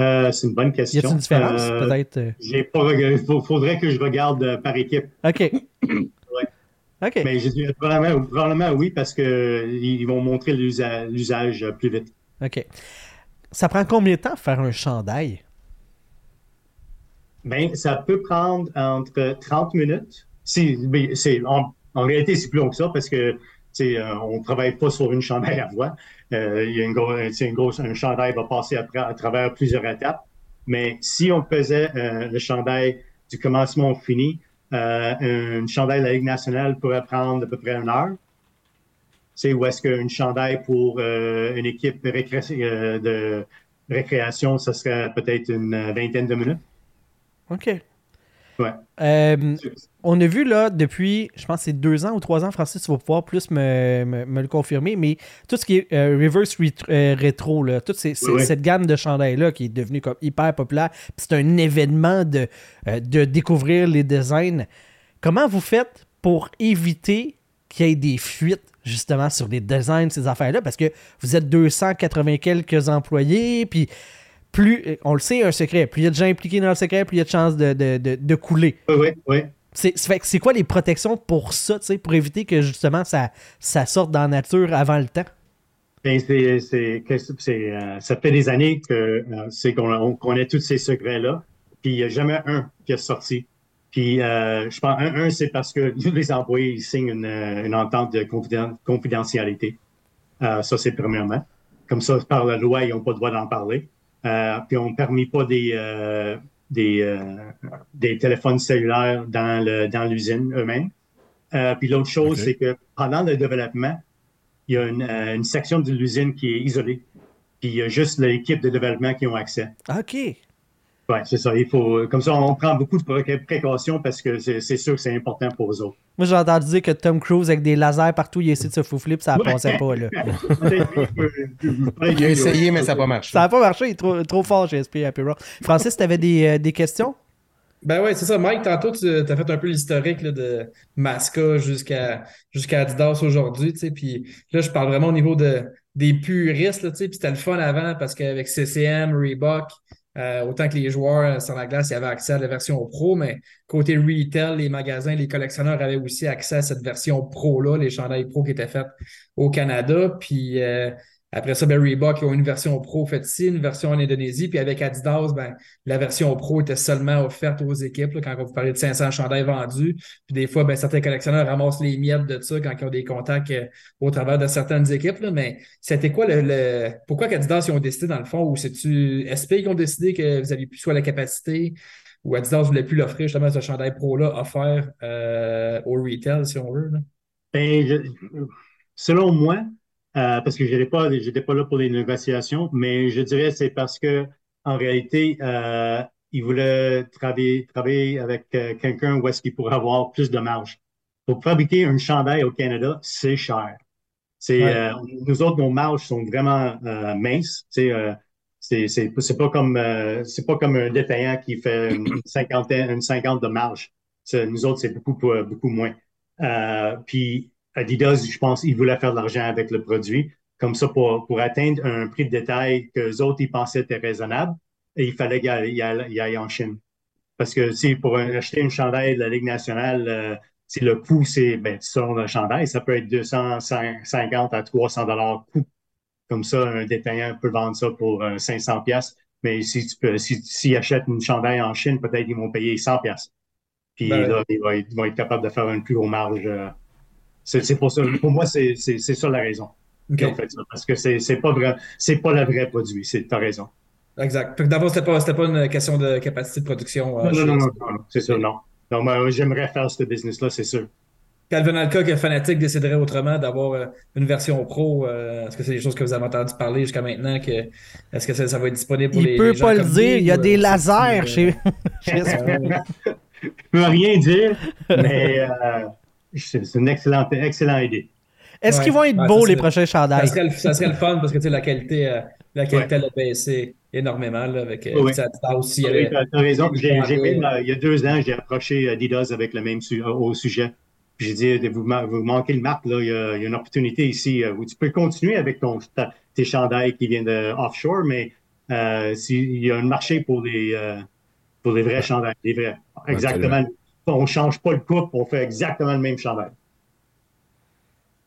S8: Euh, c'est une bonne
S1: Y
S8: question.
S1: a-t-il une différence,
S8: Euh,
S1: peut-être? euh?
S8: J'ai pas regardé. Faut- faudrait que je regarde euh, par équipe.
S1: OK. *clears throat* OK.
S8: Mais je dirais probablement, probablement oui, parce que ils vont montrer l'usa- l'usage plus vite.
S1: OK. Ça prend combien de temps faire un chandail?
S8: Ben, ça peut prendre entre 30 minutes. Si, ben, c'est, en, en réalité, c'est plus long que ça parce que euh, on ne travaille pas sur une chandail à voix. Euh, il y a une grosse, une grosse, un chandail va passer à travers plusieurs étapes. Mais si on faisait euh, le chandail du commencement au fini, euh, un chandail de la Ligue nationale pourrait prendre à peu près une heure. C'est où est-ce qu'une chandail pour euh, une équipe récré- euh, de récréation, ça serait peut-être une vingtaine de minutes.
S1: OK.
S8: Ouais.
S1: Euh, on a vu là depuis, je pense que c'est deux ans ou trois ans, Francis, tu vas pouvoir plus me, me- me le confirmer, mais tout ce qui est euh, reverse ret- euh, rétro, là, toute ces- ces-
S8: Oui, oui.
S1: cette gamme de chandails-là qui est devenue comme hyper populaire, c'est un événement de, euh, de découvrir les designs. Comment vous faites pour éviter qu'il y ait des fuites justement sur les designs de ces affaires-là? Parce que vous êtes 280 quelques employés, puis plus, on le sait, un secret, plus il y a de gens impliqués dans le secret, plus il y a de chances de, de, de, de couler.
S8: Oui, oui, oui.
S1: C'est quoi les protections pour ça, pour éviter que justement ça, ça sorte dans la nature avant le temps?
S8: Ben, euh, ça fait des années euh, qu'on on connaît tous ces secrets-là, puis il n'y a jamais un qui est sorti. Puis euh, je pense un, un, c'est parce que *laughs* les employés ils signent une, une entente de confiden- confidentialité. Ça, c'est premièrement. Comme ça, par la loi, ils n'ont pas le droit d'en parler. Puis on ne permet pas des, des, euh, des téléphones cellulaires dans, le, dans l'usine eux-mêmes. Euh, puis l'autre chose, c'est que pendant le développement, il y a une, euh, une section de l'usine qui est isolée. Puis il y a juste l'équipe de développement qui ont accès.
S1: OK.
S8: Ouais, c'est ça. Il faut, comme ça, on prend beaucoup de pré- précautions parce que c'est, sûr que c'est important pour eux autres.
S1: Moi, j'ai entendu dire que Tom Cruise, avec des lasers partout, il a essayé de se foufler, puis ça
S8: Ouais.
S1: passait pas, là. *laughs*
S7: Il a essayé, mais ça n'a pas marché.
S1: Ça n'a pas marché, il est trop, trop fort chez SP Happy Rock. Francis, t'avais des, euh, des questions?
S9: Ben ouais, c'est ça. Mike, tantôt, tu as fait un peu l'historique de Masca jusqu'à jusqu'à Adidas aujourd'hui, tu sais. Puis là, je parle vraiment au niveau de, des puristes, tu. Puis c'était le fun avant parce qu'avec CCM, Reebok, euh, autant que les joueurs euh, sur la glace, avaient accès à la version pro, mais côté retail, les magasins, les collectionneurs avaient aussi accès à cette version pro-là, les chandails pro qui étaient faits au Canada. Puis euh, après ça, ben, Reebok, ils ont une version pro faite ici, une version en Indonésie. Puis avec Adidas, ben, la version pro était seulement offerte aux équipes. quand on vous parlait de 500 chandails vendus, puis des fois, ben, certains collectionneurs ramassent les miettes de ça quand ils ont des contacts euh, au travers de certaines équipes. mais c'était quoi le, pourquoi qu'Adidas ils ont décidé dans le fond ou c'est-tu SP qui ont décidé que vous aviez plus soit la capacité ou Adidas voulait plus l'offrir justement ce chandail pro-là offert euh, au retail si on veut?
S8: Ben, selon moi, euh, parce que je n'étais pas, pas là pour les négociations, mais je dirais que c'est parce que en réalité, euh, ils voulaient travailler, travailler avec euh, quelqu'un où est-ce qu'il pourrait avoir plus de marge. Pour fabriquer un chandail au Canada, c'est cher. C'est,
S9: Ouais.
S8: euh, nous autres, nos marges sont vraiment euh, minces. Euh, c'est, c'est, c'est pas comme, euh, c'est pas comme un détaillant qui fait une cinquantaine, une cinquante de marge. Nous autres, c'est beaucoup, beaucoup moins. Euh, puis Adidas, je pense, ils voulaient faire de l'argent avec le produit. Comme ça, pour, pour atteindre un prix de détail que les autres, ils pensaient était raisonnable, et il fallait qu'il aille, il aille- il aille en Chine. Parce que si pour acheter une chandail de la Ligue nationale, euh, si le coût, c'est ben, selon le chandail, ça peut être 250 à 300 dollars coût. Comme ça, un détaillant peut vendre ça pour euh, 500 pièces. Mais si tu peux, si, s'ils achètent une chandail en Chine, peut-être ils vont payer 100 pièces. Puis
S9: Ben,
S8: là, ils vont, être, ils vont être capables de faire une plus grosse marge. euh. C'est c'est pour ça. Pour moi, c'est c'est- c'est ça la raison. Fait ça. Parce que c'est c'est pas vrai, c'est pas le vrai produit. C'est t'as raison.
S9: Exact. D'abord, c'était pas, c'était pas une question de capacité de production. euh,
S8: Non, non, non, non, non, c'est sûr, non. Non, moi, j'aimerais faire ce business-là, c'est sûr.
S9: Calvin Alka, que Fanatic déciderait autrement d'avoir euh, une version pro, euh, est-ce que c'est des choses que vous avez entendu parler jusqu'à maintenant? Que, est-ce que ça, ça va être disponible pour
S1: Il
S9: les,
S1: peut
S9: les gens
S1: pas le dire, il y a des lasers chez. *laughs* *laughs*
S8: Je peux rien dire, mais euh, c'est une excellente, excellente idée.
S1: Est-ce
S9: Ouais.
S1: qu'ils vont être
S9: Ouais,
S1: beaux, les prochains
S9: Ça
S1: chandails?
S9: serait, le, ça serait le fun parce que tu sais, la qualité, euh, la qualité a baissé énormément là, avec euh, tu aussi. y
S8: Oui,
S9: avait-
S8: t'as t'as raison. Même, euh, il y a deux ans, j'ai approché Adidas avec le même su- au sujet. J'ai dit, vous, ma- vous manquez le marque, là. Il y, a, il y a une opportunité ici euh, où tu peux continuer avec ton, ta- tes chandails qui viennent de offshore, mais euh, s'il y a un marché pour les, euh, pour les vrais chandails, les vrais. Exactement. On change pas le coupe, on fait exactement le même chandail.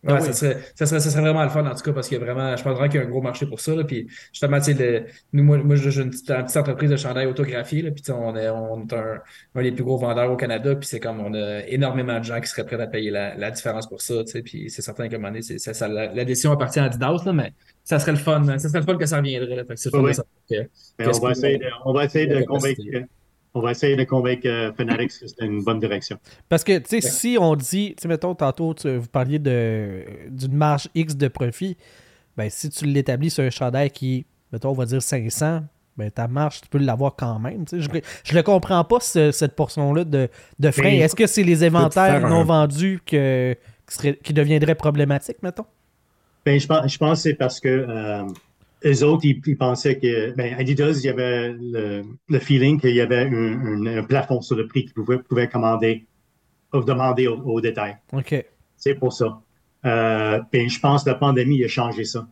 S9: Ouais,
S1: Ah
S9: ça,
S1: oui.
S9: serait, ça, serait, ça serait vraiment le fun en tout cas parce qu'il y a vraiment, je pense vraiment qu'il y a un gros marché pour ça. Là, puis justement, le- nous, moi, moi j'ai une petite, une petite entreprise de chandail autographié. Là, puis on est, on est un, un des plus gros vendeurs au Canada. Puis c'est comme on a énormément de gens qui seraient prêts à payer la, la différence pour ça. Puis c'est certain qu'à un moment donné, c'est, ça, ça- la, la décision appartient à Adidas, là, mais ça serait le fun. hein. Ça serait le fun que ça reviendrait. Là, que fun que- qu'est-ce
S8: on va
S9: que-
S8: essayer de, on va essayer de convaincre. On va essayer de convaincre euh, Fanatics que c'est une bonne direction.
S1: Parce que, tu sais, si on dit, tu sais, mettons, tantôt, tu- vous parliez d'une marge X de profit, ben, si tu l'établis sur un chandail qui, mettons, on va dire 500, ben, ta marge, tu peux l'avoir quand même. tu sais. Je, je ne comprends pas, ce- cette portion-là de, de Est-ce que c'est les inventaires non
S2: un-
S1: vendus que, qui deviendraient problématiques, mettons?
S8: Ben, je pense, je pense que c'est parce que euh, eux autres, ils, ils pensaient que, ben, Adidas, il y avait le, le feeling qu'il y avait un, un- un plafond sur le prix qu'ils pouvaient, pouvaient commander demander au, au détail.
S1: OK.
S8: C'est pour ça. Euh, puis je pense que la pandémie a changé ça.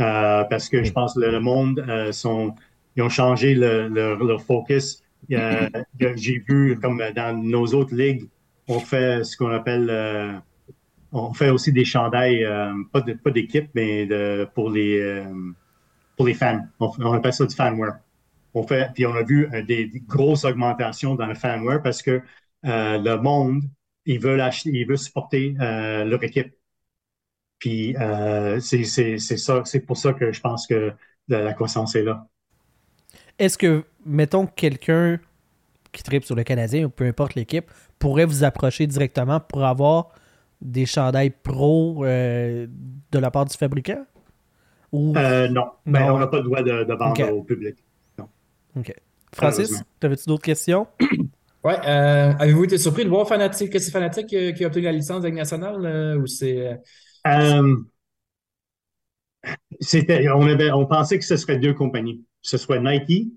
S8: Euh, parce que je pense que le, monde, euh, sont, ils ont changé le- leur, leur focus. Euh, *clears throat* J'ai vu, comme dans nos autres ligues, on fait ce qu'on appelle, euh, on fait aussi des chandails, euh, pas d'équipe, mais pour les euh, pour les fans. On, appelle ça du fanware. On puis on a vu euh, des, grosses augmentations dans le fanware parce que le monde, ils veulent acheter, supporter leur équipe. Puis c'est ça, c'est pour ça que je pense que la, la croissance est là.
S1: Est-ce que, mettons, quelqu'un qui tripe sur le Canadien ou peu importe l'équipe pourrait vous approcher directement pour avoir des chandails pro euh, de la part du fabricant? Ou...
S8: Euh, non, mais
S1: Non.
S8: on n'a pas le droit de, de vendre au public.
S1: OK. Francis, t'avais-tu d'autres questions? *clears throat*
S9: Ouais, euh, avez-vous été surpris de voir Fanatic, que c'est Fanatic qui, a obtenu la licence de nationale euh, ou c'est.
S8: c'était, on, avait, on pensait que ce serait deux compagnies, que ce soit Nike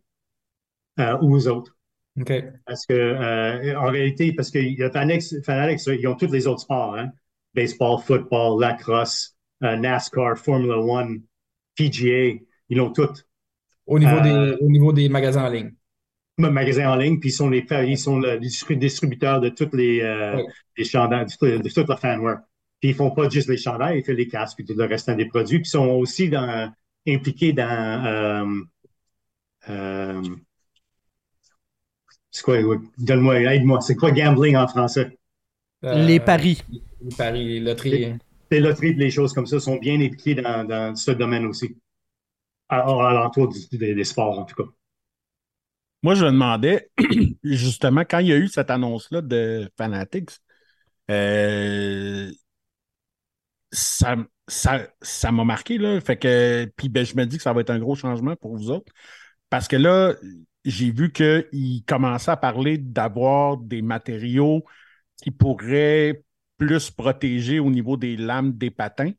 S8: euh, ou aux autres.
S9: OK.
S8: Parce que, euh, en réalité, parce que Fanatics, Fanatics, ils ont tous les autres sports, hein? Baseball, football, lacrosse, euh, NASCAR, Formula One, PGA, ils l'ont toutes.
S9: Au niveau,
S8: Euh,
S9: des, au niveau des magasins en ligne.
S8: Magasins en ligne, puis ils sont les, ils sont le distributeurs de toutes les, euh,
S9: Oui.
S8: les chandails, de, tout- de toute la fanware. Puis ils font pas juste les chandails, ils font les casques, puis tout le restant des produits, puis ils sont aussi dans, impliqués dans, euh, euh, c'est quoi, donne-moi, aide-moi, c'est quoi gambling en français?
S9: Euh,
S1: Les paris.
S9: Les paris, les loteries.
S8: Les loteries, les choses comme ça sont bien impliquées dans, dans ce domaine aussi. À, à l'entour des, des sports, en tout cas.
S6: Moi, je me demandais, *clears throat* justement, quand il y a eu cette annonce-là de Fanatics, euh, ça, ça, ça m'a marqué, là. Fait que, puis ben, je me dis que ça va être un gros changement pour vous autres. Parce que là, j'ai vu qu'ils commençaient à parler d'avoir des matériaux qui pourraient plus protéger au niveau des lames des patins.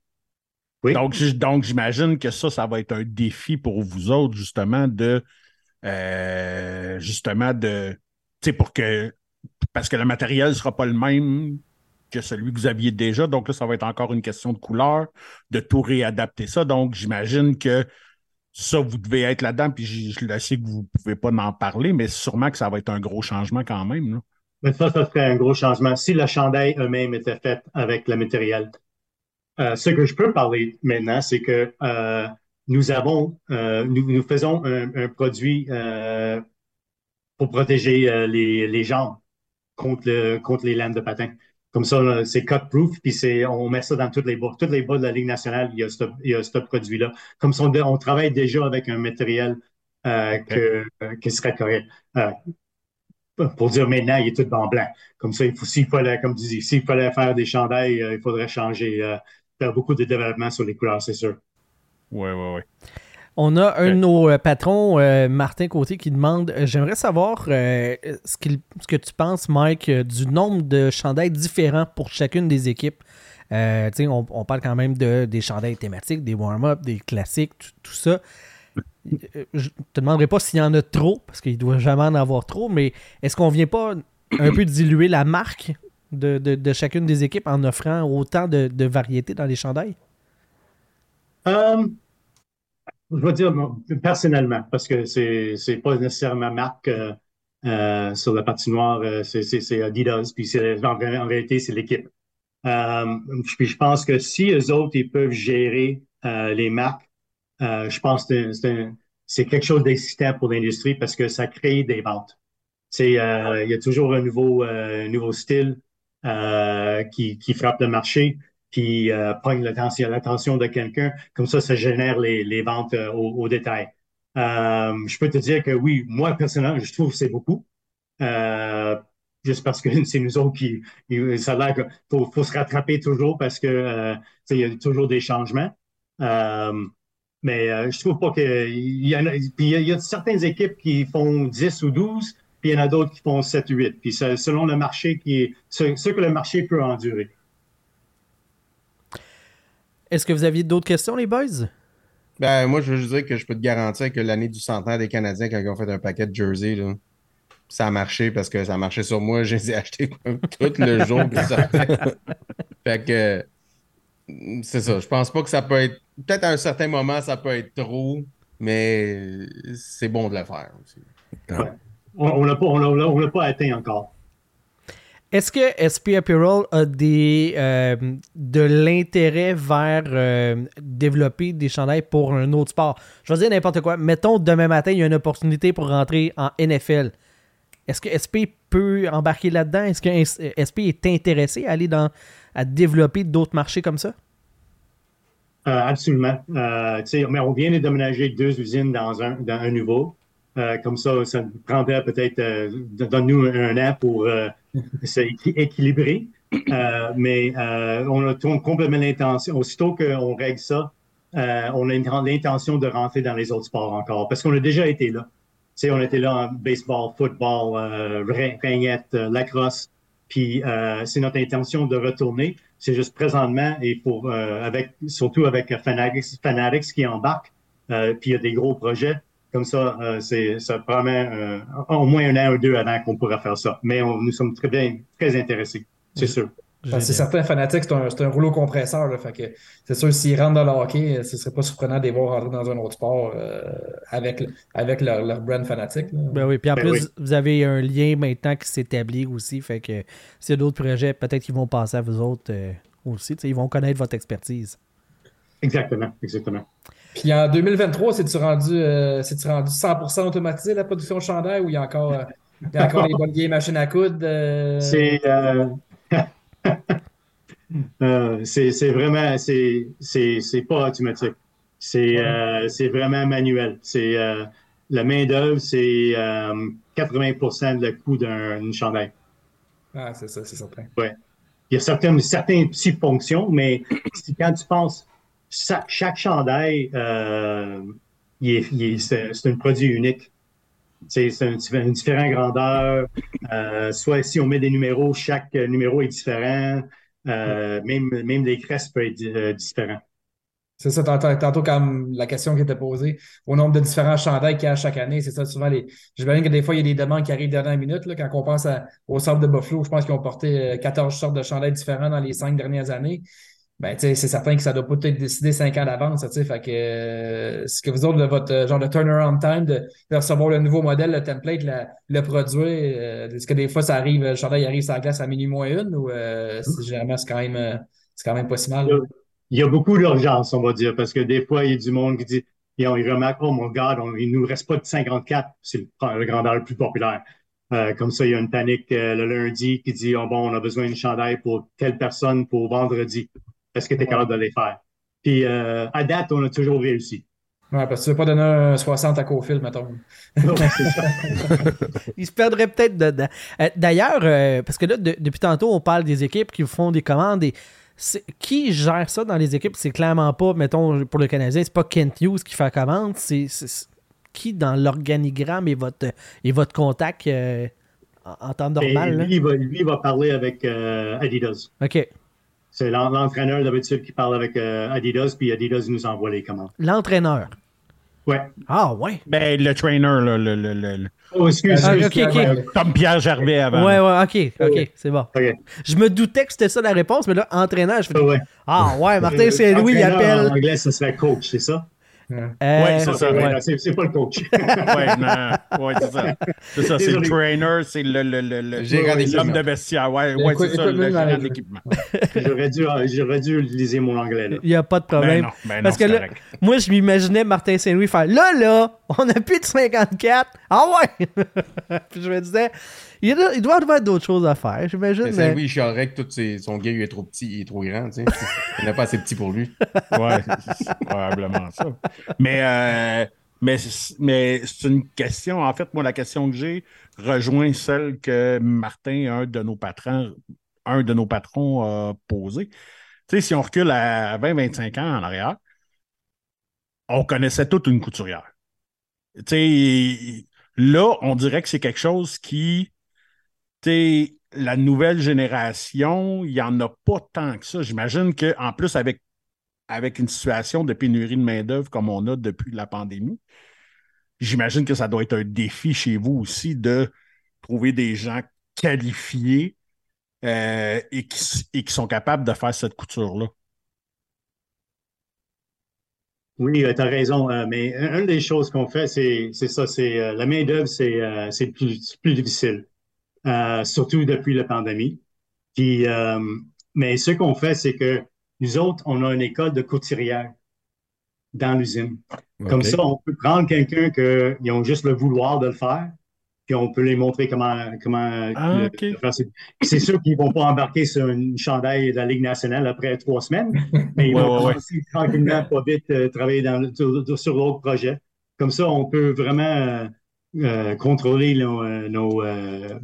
S8: Oui.
S6: Donc, donc, j'imagine que ça, ça va être un défi pour vous autres, justement, de euh, justement de tu sais, pour que parce que le matériel ne sera pas le même que celui que vous aviez déjà. Donc là, ça va être encore une question de couleur, de tout réadapter ça. Donc, j'imagine que ça, vous devez être là-dedans, puis je, je sais que vous ne pouvez pas en parler, mais sûrement que ça va être un gros changement quand même.
S8: Mais ça, ça serait un gros changement si le chandail eux-mêmes était fait avec le matériel. Euh, ce que je peux parler maintenant, c'est que euh, nous avons, euh, nous, faisons un, produit pour protéger les, jambes contre, contre les lames de patin. Comme ça, c'est cut-proof, puis c'est, on met ça dans toutes les bas. Toutes les bas de la Ligue nationale, il y a ce, il y a ce produit-là. Comme ça, on, on travaille déjà avec un matériel euh, que, euh, qui serait correct. Euh, pour dire maintenant, il est tout en blanc. Comme ça, il faut, s'il fallait, comme tu dis, s'il fallait faire des chandails, il faudrait changer, faire beaucoup de développement sur les couleurs, c'est sûr.
S6: Oui, oui, oui.
S1: On a un de nos euh, patrons, euh, Martin Côté, qui demande euh, J'aimerais savoir euh, ce, que tu penses, Mike, euh, du nombre de chandails différents pour chacune des équipes. Euh, tu sais, on, on parle quand même de, des chandails thématiques, des warm-up, des classiques, tout, ça. Je te demanderai pas s'il y en a trop, parce qu'il doit jamais en avoir trop, mais est-ce qu'on vient pas un peu diluer la marque de, de- de chacune des équipes en offrant autant de, de variétés dans les chandails?
S8: Euh, je vais dire personnellement, parce que c'est c'est pas nécessairement marque euh, euh, sur la patinoire, euh, c'est Adidas, puis en, en réalité c'est l'équipe. Euh, puis je pense que si eux autres ils peuvent gérer euh, les marques, je pense que c'est quelque chose d'excitant pour l'industrie parce que ça crée des ventes. C'est il y a toujours un nouveau nouveau style qui qui frappe le marché qui euh, l'attention de quelqu'un. Comme ça, ça génère les, les ventes euh, au, au détail. Euh, je peux te dire que oui, moi, personnellement, je trouve que c'est beaucoup. Euh, juste parce que *laughs* c'est nous autres qui... Ça a l'air qu'il faut, faut se rattraper toujours parce que euh, il y a toujours des changements. Mais je trouve pas que... Il y, en a, puis il y a, certaines équipes qui font 10 ou 12, puis il y en a d'autres qui font 7 ou 8. Puis selon le marché qui ce que le marché peut endurer.
S1: Est-ce que vous aviez d'autres questions, les boys?
S7: Ben, moi, je veux juste dire que je peux te garantir que l'année du centenaire des Canadiens, quand ils ont fait un paquet de jerseys, là, ça a marché parce que ça a marché sur moi. *laughs* Je les ai achetés tout le jour que ça fait. *laughs* Fait que c'est ça. Je pense pas que ça peut être. Peut-être à un certain moment, ça peut être trop, mais c'est bon de le faire aussi.
S8: On on l'a pas, on l'a- on l'a pas atteint encore.
S1: Est-ce que SP Apparel a euh, de l'intérêt vers euh, développer des chandails pour un autre sport? Je vais dire n'importe quoi. Mettons, demain matin, il y a une opportunité pour rentrer en NFL. Est-ce que SP peut embarquer là-dedans? Est-ce que SP est intéressé à aller à développer d'autres marchés comme ça?
S8: Euh, absolument. Euh, mais on vient de déménager deux usines dans un nouveau. Euh, comme ça, ça nous prendrait peut-être, euh, donne-nous un an pour euh, *laughs* s'équilibrer. Mais on a complètement l'intention. Aussitôt qu'on règle ça, on a une grande intention de rentrer dans les autres sports encore. Parce qu'on a déjà été là. Sais, on était là en baseball, football, ring- ringette, euh, lacrosse. Puis c'est notre intention de retourner. C'est juste présentement et pour avec surtout avec Fanatics, Fanatics qui embarque. Puis il y a des gros projets. Comme ça, euh, c'est ça promet euh, au moins un an ou deux avant qu'on pourra faire ça. Mais on- nous sommes très bien, très intéressés, c'est sûr.
S9: C'est certain, Fanatics, c'est un, c'est un rouleau compresseur. Là, fait que c'est sûr, s'ils rentrent dans le hockey, ce serait pas surprenant de les voir rentrer dans un autre sport euh, avec, avec leur, leur brand fanatique. là.
S1: Ben oui, puis en
S8: Ben
S1: plus,
S8: oui.
S1: vous avez un lien maintenant qui s'établit aussi. Fait que s'il y a d'autres projets, peut-être qu'ils vont passer à vous autres euh, aussi. Ils vont connaître votre expertise.
S8: Exactement, exactement.
S9: Puis en 2023, c'est-tu rendu, euh, rendu 100% automatisé la production de chandail ou il y a encore, euh, il y a encore les bonnes vieilles machines à coudre? euh,
S8: C'est euh, *laughs* euh, c'est c'est vraiment c'est pas automatique. C'est vraiment manuel. C'est la main d'œuvre, c'est euh, 80% de le coût d'un d'une chandail.
S9: Ah, c'est ça, c'est certain.
S8: Ouais. Il y a certaines, certaines petites fonctions, mais quand tu penses, chaque, chandail, euh, c'est un produit unique. C'est une différente grandeur. Euh, soit si on met des numéros, chaque numéro est différent. Euh, même, même les cresses peuvent être différents.
S9: C'est ça, tantôt, comme la question qui était posée, au nombre de différents chandails qu'il y a chaque année, c'est ça, souvent, les... j'imagine que des fois, il y a des demandes qui arrivent dernière minute, quand on pense au centre de Buffalo, je pense qu'ils ont porté euh, 14 sortes de chandails différents dans les cinq dernières années. Ben, tu sais, c'est certain que ça doit pas être décidé cinq ans d'avance, ça, tu sais, fait que, euh, ce que vous autres, de votre euh, genre de turnaround time, de, de recevoir le nouveau modèle, le template, la- le produit, euh, est-ce que des fois, ça arrive, le chandail arrive sur la glace à minuit moins une, ou, euh, c'est généralement, c'est quand même, euh, c'est quand même pas si mal? là?
S8: Il y a beaucoup d'urgence, on va dire, parce que des fois, il y a du monde qui dit, et on, il remarque, oh mon God, on- il nous reste pas de 54, c'est le, le grandeur le plus populaire. Euh, comme ça, il y a une panique euh, le lundi qui dit, oh bon, on a besoin d'une chandail pour telle personne pour vendredi. Est-ce que tu es capable de les faire? Puis euh, à date, on a toujours réussi.
S9: Ouais, parce que tu veux pas donner un 60 à Cofield, mettons.
S8: Ouais, c'est ça. *laughs*
S1: Ils se perdraient peut-être dedans. Euh, D'ailleurs, euh, parce que là, de- depuis tantôt, on parle des équipes qui font des commandes. Et c'est- qui gère ça dans les équipes? C'est clairement pas, mettons, pour le Canadien, c'est pas Kent Hughes qui fait la commande. C'est c'est- c'est- qui dans l'organigramme est votre, est votre contact euh, en, en temps normal? là?
S8: lui, il va, lui, il va parler avec euh, Adidas.
S1: OK.
S8: C'est l'en- l'entraîneur d'habitude qui parle avec euh, Adidas, puis Adidas nous envoie les commandes.
S1: L'entraîneur?
S8: Ouais.
S1: Ah, ouais.
S6: Ben, le trainer, là, le, le, le- le-
S8: Oh, excuse,
S1: Ah,
S6: comme Pierre Gervais avant.
S1: Ouais, ouais, ok, ok, c'est bon. Je me doutais que c'était ça la réponse, mais là, entraîneur, je fais.
S8: Ouais.
S1: Ah, ouais, Martin Saint-Louis, il appelle.
S8: En anglais, ce serait coach, c'est ça?
S1: Euh,
S6: Ouais, c'est ça.
S8: Ouais, C'est c'est pas le coach. *laughs*
S6: Ouais, non, ouais, c'est ça. C'est ça, c'est le trainer, c'est le, le, le, l'homme de vestiaire. Ouais, c'est ça, le gérant
S9: manager.
S6: d'équipement.
S8: J'aurais dû, j'aurais dû utiliser mon anglais, là.
S1: Il n'y a pas de
S6: Ben
S1: problème.
S6: non, ben non,
S1: Parce que là, moi, je m'imaginais Martin Saint-Louis faire là, là, on a plus de 54. Ah ouais! *laughs* Puis je me disais, il, doit- il doit avoir d'autres choses à faire, j'imagine.
S7: Mais
S1: mais-
S7: Saint-Louis, il chialerait que tout ses- son gars, il est trop petit, il est trop grand, tu sais. Il n'est pas assez petit pour lui.
S6: Ouais, *laughs* c'est probablement ça. Mais, euh, mais, c'est- une question, en fait, moi, la question que j'ai rejoint celle que Martin, un de nos patrons, un de nos patrons a posée. Tu sais, si on recule à 20-25 ans en arrière, on connaissait toute une couturière. Tu sais, là, on dirait que c'est quelque chose qui, tu sais, la nouvelle génération, il n'y en a pas tant que ça. J'imagine qu'en plus, avec avec une situation de pénurie de main-d'œuvre comme on a depuis la pandémie, j'imagine que ça doit être un défi chez vous aussi de trouver des gens qualifiés euh, et, qui, sont capables de faire cette couture-là.
S8: Oui, tu as raison. euh, mais un- une des choses qu'on fait, c'est ça, c'est euh, la main-d'œuvre, c'est euh, plus, plus difficile, euh, surtout depuis la pandémie. Euh, mais ce qu'on fait, c'est que nous autres, on a une école de couturière dans l'usine. Comme ça, on peut prendre quelqu'un qui ont juste le vouloir de le faire, puis on peut les montrer comment, comment
S6: Ah,
S8: le-
S6: ok.
S8: le faire. C'est c'est sûr qu'ils vont pas embarquer sur une chandail de la Ligue nationale après trois semaines, *laughs* mais ils
S6: Ouais,
S8: vont
S6: ouais, ouais.
S8: commencer tranquillement, pas vite, euh, travailler dans, sur, sur l'autre projet. Comme ça, on peut vraiment euh, euh, contrôler nos, nos, euh,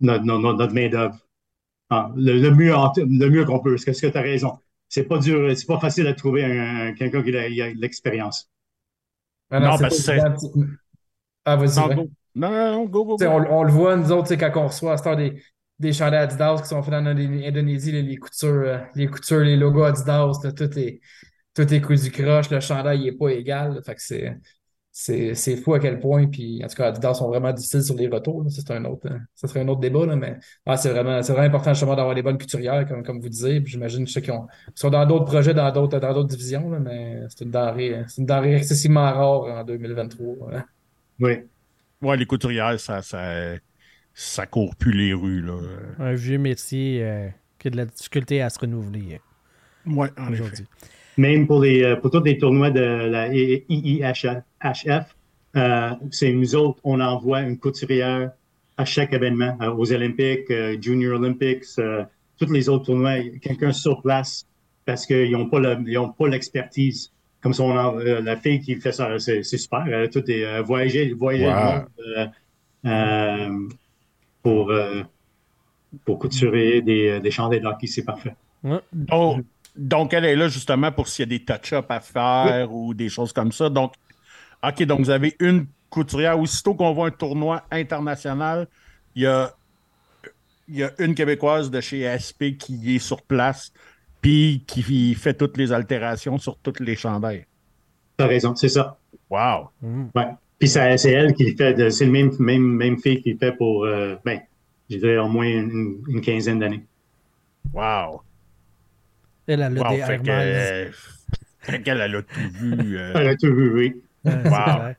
S8: notre, notre- notre main-d'œuvre. Ah, le, le mieux, le mieux qu'on peut. Parce que, parce que tu as raison? C'est pas dur, c'est pas facile de trouver un, un- quelqu'un qui a, l'expérience.
S9: Ah
S6: Non,
S9: c'est
S6: parce que.
S9: Ah, vas-y.
S6: Non, go. non, non, non, go,
S9: on, on le voit, nous autres, quand on reçoit à cette heure des, des chandails Adidas qui sont faits en Indonésie, les, les coutures, euh, les coutures, les logos Adidas, là, tout est, tout est cousu croche, le chandail n'est pas égal. là. fait que c'est, c'est fou à quel point. Puis, en tout cas, Adidas sont vraiment difficiles sur les retours. là. Ça, c'est un autre, euh, ça serait un autre débat, là, mais ah, c'est vraiment, c'est vraiment important justement d'avoir des bonnes couturières, comme, comme vous disiez. J'imagine ceux qui, ont, qui sont dans d'autres projets, dans d'autres, dans d'autres divisions, là, mais c'est une denrée, c'est une denrée excessivement rare en 2023. hein.
S8: Oui.
S6: Ouais, les couturières, ça, ça, ça court plus les rues, là.
S1: Un vieux métier euh, qui a de la difficulté à se renouveler euh,
S6: Ouais, en effet.
S8: Même pour, les, euh, pour tous les tournois de la IIHF, euh, c'est nous autres, on envoie une couturière à chaque événement, euh, aux Olympiques, euh, Junior Olympics, euh, tous les autres tournois, quelqu'un sur place parce qu'ils n'ont pas le- ils ont pas l'expertise. Comme ça, on euh, la fille qui fait ça, c'est c'est super. Elle a tout est, euh, voyager, voyager le
S2: Wow.
S8: monde euh, euh, pour, euh, pour couturer des, des chandails de hockey, c'est parfait.
S6: Donc, donc, elle est là justement pour s'il y a des touch-ups à faire ou des choses comme ça. Donc, OK, donc vous avez une couturière. Aussitôt qu'on voit un tournoi international, il y a, il y a une Québécoise de chez SP qui est sur place puis qui fait toutes les altérations sur toutes les chandails.
S8: T'as raison, c'est ça.
S6: Wow!
S8: Ouais. Puis ça- c'est elle qui fait, c'est le même, même, même fille qui fait pour, euh, ben, je dirais au moins une, une quinzaine d'années.
S6: Wow!
S1: Elle, elle a
S6: Wow!
S1: des
S6: Fait
S1: Air
S6: que,
S1: Miles.
S6: euh, fait qu'elle elle a tout vu. *laughs* euh,
S8: Elle a tout vu, oui.
S6: Wow.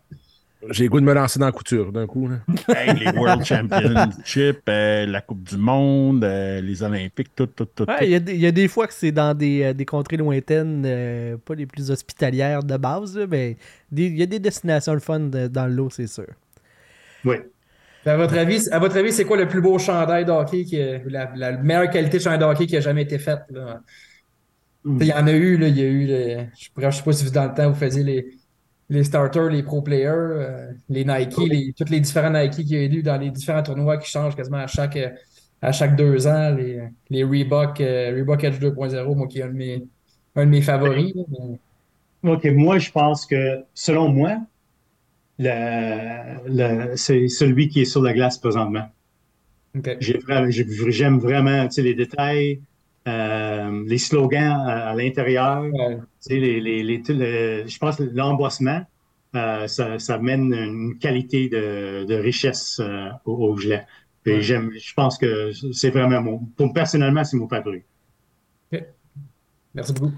S2: J'ai le goût de me lancer dans la couture d'un coup. Là.
S6: Hey, les World Championships, euh, la Coupe du Monde, euh, les Olympiques, tout, tout, tout.
S1: Ouais. Il y, a des- il y a des fois que c'est dans des, euh, des contrées lointaines, euh, pas les plus hospitalières de base, là, mais il y a des destinations le fun de- dans l'eau, c'est sûr.
S8: Oui.
S9: À votre avis, à votre avis, c'est quoi le plus beau chandail de hockey, qui est- la, la meilleure qualité de chandail de hockey qui a jamais été faite? là? Il y en a eu, là, il y a eu, je ne sais pas si vous, dans le temps, vous faisiez les, les starters, les pro players, euh, les Nike, les, tous les différents Nike qu'il y a eu dans les différents tournois qui changent quasiment à chaque, à chaque deux ans, les, les Reebok, euh, Reebok Edge 2.0, moi qui est un de mes, un de mes favoris. mais-
S8: OK, moi, je pense que, selon moi, le- le- c'est celui qui est sur la glace présentement. J'aime vraiment tu sais, les détails, euh, les slogans à, à l'intérieur.
S9: Ouais.
S8: Tu sais, les, les, les- tout le- je pense que l'embossement, euh, ça, ça mène une qualité de, de richesse euh, au, au
S9: Ouais.
S8: j'aime, je pense que c'est vraiment mon, pour personnellement, c'est mon favori.
S9: Merci beaucoup.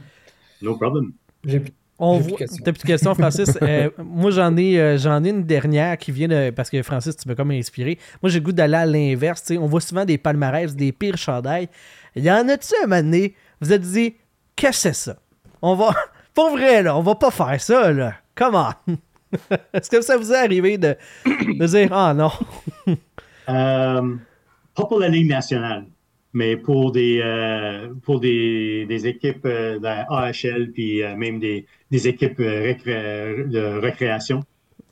S8: No problem.
S9: J'ai
S1: On
S9: J'ai plus de
S1: voit... plus de questions, Francis? *laughs* Euh, moi, j'en ai, euh, j'en ai une dernière qui vient de... Parce que, Francis, tu m'as comme inspiré. Moi, j'ai le goût d'aller à l'inverse. tu sais. On voit souvent des palmarès, des pires chandails. Il y en a-tu un moment donné, vous êtes dit, qu'est-ce que c'est ça? On va... *laughs* Pour vrai, là, on va pas faire ça, là. Comment? *laughs* Est-ce que ça vous est arrivé de, de dire, ah non? *laughs*
S8: Euh, pas pour la Ligue nationale, mais pour des, euh, pour des, des équipes euh, de la AHL, puis euh, même des, des équipes récré- de récréation.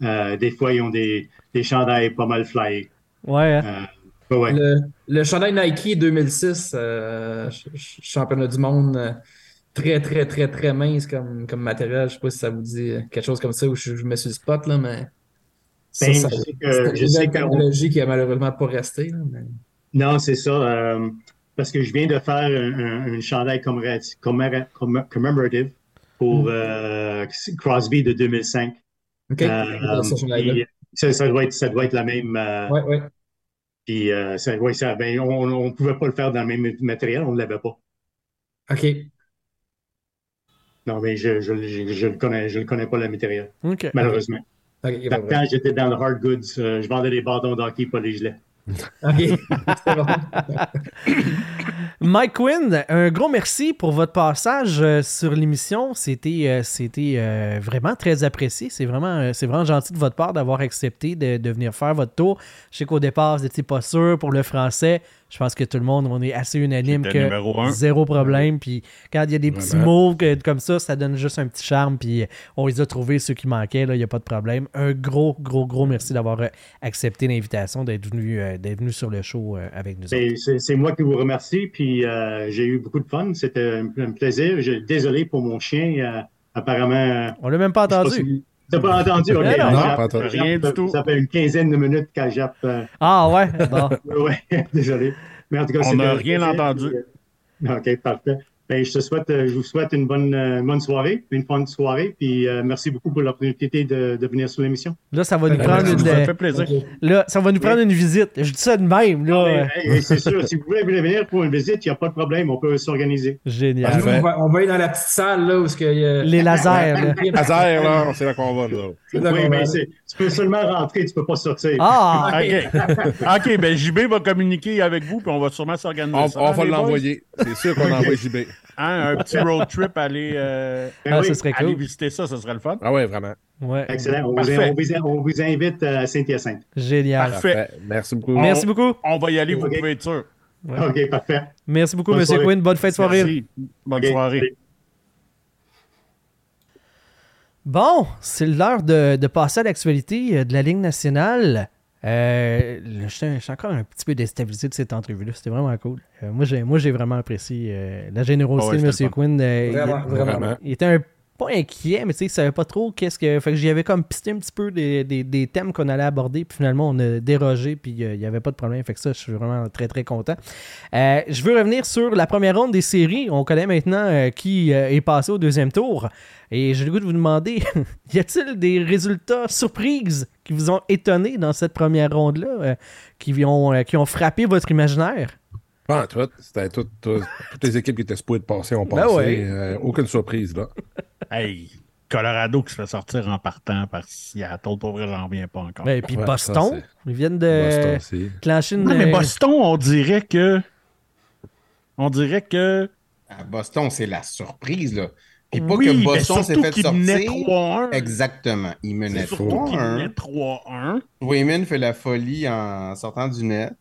S8: Des fois, ils ont des, des chandails pas mal flyés.
S1: Ouais, hein?
S8: Ouais.
S9: Le, le chandail Nike 2006, euh, ch- ch- championnat du monde, euh, très, très, très, très mince comme, comme matériel. Je sais pas si ça vous dit quelque chose comme ça ou je, je me suis le spot, là, mais.
S8: Ben,
S9: ça-
S8: je sais que
S9: technologie qui a malheureusement pas resté. là, mais-
S8: Non, c'est ça. euh, parce que je viens de faire un, chandail commora- commora- comm- commemorative pour euh, Crosby de 2005.
S9: OK.
S8: Ça, doit être, ça doit être la même.
S9: Ouais, ouais.
S8: Puis, euh, ça, ouais, ça, ben, on ne pouvait pas le faire dans le même matériel, on ne l'avait pas.
S9: OK.
S8: Non, mais je je, je, je le connais, je le connais pas, le matériel,
S1: OK.
S8: malheureusement.
S9: OK,
S8: Dans le temps, j'étais dans le hard goods. euh, je vendais des bâtons d'hockey, pas des gilets. *laughs*
S9: OK. *laughs* C'est bon. *laughs*
S1: Mike Quinn, un gros merci pour votre passage euh, sur l'émission. C'était euh, c'était euh, vraiment très apprécié. C'est vraiment, c'est vraiment gentil de votre part d'avoir accepté de, de venir faire votre tour. Je sais qu'au départ, vous n'étiez pas sûr pour le français. Je pense que tout le monde, on est assez unanime que zéro problème. Puis quand il y a des petits mots que- comme ça, ça donne juste un petit charme. Puis on les a trouvés, ceux qui manquaient. là, Il n'y a pas de problème. Un gros, gros, gros merci d'avoir euh, accepté l'invitation, d'être venu, euh, d'être venu sur le show euh, avec nous.
S8: C'est- moi qui vous remercie, puis euh, j'ai eu beaucoup de fun. C'était un, un plaisir. Je, désolé pour mon chien. euh, apparemment.
S1: On l'a même pas entendu.
S8: T'as pas entendu?
S1: Non,
S2: pas entendu.
S6: Rien du tout.
S8: Ça fait une quinzaine de minutes qu'elle jappe. euh,
S1: Ah ouais? Bon. *laughs*
S8: ouais, désolé. Mais en tout cas,
S6: On n'a rien entendu.
S8: OK, parfait. Ben, je te souhaite, euh, je vous souhaite une bonne, euh, bonne soirée, une bonne soirée, puis euh, merci beaucoup pour l'opportunité de, de venir sur l'émission.
S1: Là, ça va nous
S9: Ben,
S1: prendre une.
S6: Ça me
S1: euh,
S6: fait plaisir.
S9: OK.
S1: Là, ça va nous prendre une visite. Je dis ça de même, là.
S8: Hey,
S1: euh,
S8: hey, c'est sûr, si vous voulez venir pour une visite, il n'y a pas de problème, on peut s'organiser.
S1: Génial.
S9: Nous, on, va, on va aller dans la petite salle là où ce que, euh,
S1: Les lasers, là. *laughs*
S2: Laser, là, c'est là qu'on va, là.
S8: Oui, mais c'est- tu peux seulement rentrer, tu peux pas sortir.
S1: Ah!
S6: OK. OK, *laughs* ben JB va communiquer avec vous, puis on va sûrement s'organiser.
S2: On,
S6: ça,
S2: on va l'envoyer. C'est sûr qu'on envoie JB. *laughs*
S6: Hein, un petit road trip, aller, euh,
S8: Ben
S1: Ah,
S8: oui,
S1: ce serait
S6: aller
S1: cool.
S6: visiter ça, ce serait le fun.
S2: Ah ouais, vraiment.
S1: Ouais,
S8: Excellent. On vous, on invite à Saint-Hyacinthe.
S1: génial.
S6: Parfait.
S2: Parfait. Merci beaucoup.
S6: On-
S1: Merci beaucoup.
S6: On va y aller, vous pouvez être sûr.
S1: Ouais.
S8: OK, parfait.
S1: Merci beaucoup,
S8: soirée.
S1: Quinn. Bonne fête de soirée.
S6: Merci. Bonne soirée.
S8: salut.
S1: Bon, c'est l'heure de, de passer à l'actualité euh, de la Ligue nationale. Euh, je suis je suis encore un petit peu déstabilisé de cette entrevue-là. C'était vraiment cool. Euh, moi, j'ai, moi, j'ai vraiment apprécié euh, la générosité
S6: Ah ouais,
S1: de M. Quinn. Euh, il-
S9: Vraiment, vraiment.
S2: Vraiment.
S1: Il était un pas inquiet, mais tu sais, il savait pas trop qu'est-ce que. Fait que j'y avais comme pisté un petit peu des, des- des thèmes qu'on allait aborder, puis finalement, on a dérogé, puis euh, il y avait pas de problème. Fait que ça, je suis vraiment très, très content. Euh, je veux revenir sur la première ronde des séries. On connaît maintenant euh, qui euh, est passé au deuxième tour. Et j'ai le goût de vous demander *laughs* y a-t-il des résultats surprises qui vous ont étonné dans cette première ronde-là, euh, qui, euh, qui ont frappé votre imaginaire?
S2: Pas en tout. C'était tout- tout- toutes les équipes qui étaient supposées de passer ont
S1: Ben
S2: passé.
S1: ouais.
S2: Euh, aucune surprise, là. *laughs*
S6: Hey, Colorado qui se fait sortir en partant par Seattle, pour vrai, j'en reviens pas encore.
S1: Et puis
S2: Ouais,
S1: Boston,
S2: ça,
S1: ils viennent de
S2: Boston
S1: clencher une.
S6: Non, mais
S1: euh,
S6: Boston, on dirait que. On dirait que.
S7: À Boston, c'est la surprise, là. Puis pas
S6: oui,
S7: que
S6: mais
S7: Boston s'est
S6: surtout
S7: fait
S6: qu'il
S7: sortir.
S6: menait 3-1.
S7: Exactement. Il menait
S6: C'est surtout qu'il
S7: 3-1.
S6: menait 3-1.
S7: Wayman fait la folie en sortant du net.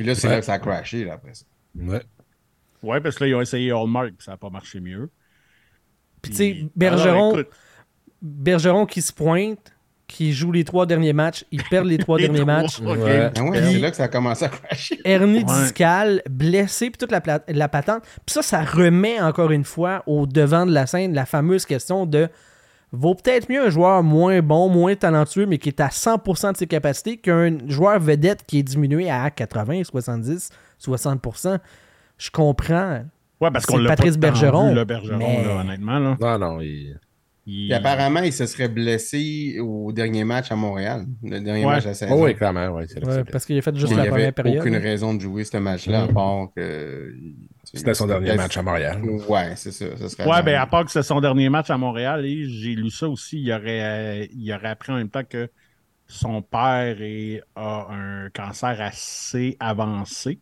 S7: Puis là, c'est
S2: Ouais.
S7: là que ça a crashé, là, après ça.
S2: Ouais.
S6: Ouais, parce que là, ils ont essayé Hallmark, puis ça n'a pas marché mieux.
S1: Puis tu sais, Bergeron,
S6: Alors,
S1: Bergeron qui se pointe, qui joue les trois derniers matchs, ils perdent les trois *laughs*
S6: les
S1: derniers
S6: trois,
S1: matchs.
S6: ok.
S2: Ouais.
S7: Ah ouais, c'est là que ça a commencé à crasher. *laughs*
S1: Hernie
S6: Ouais.
S1: discale, blessé, puis toute la, la patente. Puis ça, ça remet encore une fois au devant de la scène la fameuse question de vaut peut-être mieux un joueur moins bon, moins talentueux, mais qui est à 100% de ses capacités qu'un joueur vedette qui est diminué à 80, 70, 60%. Je comprends.
S6: Ouais, parce qu'on
S1: C'est
S6: l'a pas
S1: Patrice Bergeron,
S6: vu, le Bergeron,
S1: mais-
S6: là, honnêtement. Là.
S2: Non, non, il...
S6: Il-
S7: apparemment, il se serait blessé au dernier match à Montréal. Le dernier
S6: Ouais.
S7: match la saison.
S2: Oh, oui, clairement, ouais,
S1: parce qu'il a fait juste
S7: il
S1: la
S7: n'y
S1: première
S7: avait
S1: période.
S7: aucune
S1: hein.
S7: raison de jouer ce match-là, à part que.
S2: C'était son dernier match à Montréal.
S7: Ouais, c'est ça. ça serait
S6: Ouais, ben
S7: genre-
S6: à part que c'est son dernier match à Montréal, et j'ai lu ça aussi, il aurait, il aurait appris en même temps que son père est- a un cancer assez avancé.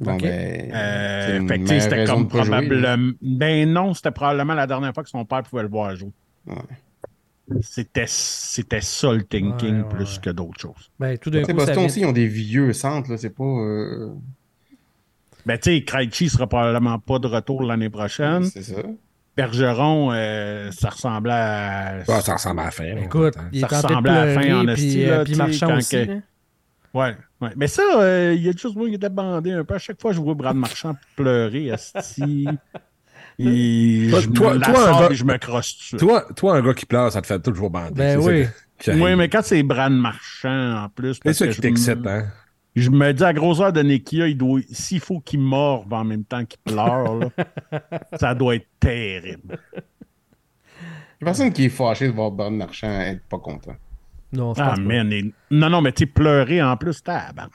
S7: Bon,
S1: Ok.
S7: ben,
S6: Euh, fait c'était comme
S7: jouer,
S6: probablement. Ben non, c'était probablement la dernière fois que son père pouvait le voir jouer.
S7: Ouais.
S6: C'était, c'était ça le thinking
S1: Ouais, ouais,
S6: plus
S1: ouais.
S6: que d'autres choses.
S1: Ben, tout d'un
S7: Tu sais,
S1: coup,
S7: Boston
S1: vient-
S7: aussi, ils ont des vieux centres, là. C'est pas. euh,
S6: Ben, tu sais, Krejci sera probablement pas de retour l'année prochaine.
S7: C'est ça.
S6: Bergeron, euh, ça ressemblait à.
S2: Ah, ça ressemble à la fin.
S1: Écoute, il
S6: Ça ressemblait à la fin en
S1: puis,
S6: esti,
S1: euh,
S6: là,
S1: puis Marchand aussi.
S6: que-. Ouais, ouais. Mais ça, euh, il y a juste moi qui était bandé un peu. À chaque fois je vois Brad Marchand pleurer, esti. *laughs* Et
S2: Toi-
S6: je me
S2: toi-
S6: la
S2: toi, un gars-
S6: je me crosse dessus.
S2: Toi, toi, un gars qui pleure, ça te fait toujours bander.
S1: Ben oui.
S6: Oui, mais quand c'est Brad Marchand en plus.
S2: C'est ça
S6: que
S2: qui
S6: je
S2: t'excite,
S6: me-
S2: hein?
S6: Je me dis à grosseur de Nekia, il doit. S'il faut qu'il morve en même temps qu'il pleure, là, *laughs* ça doit être terrible.
S7: Il y a personne qui est fâché de voir Bernard Marchand être pas content.
S1: Non,
S6: Ah, man. et- Non, non, mais tu pleurer en plus, tabarnak.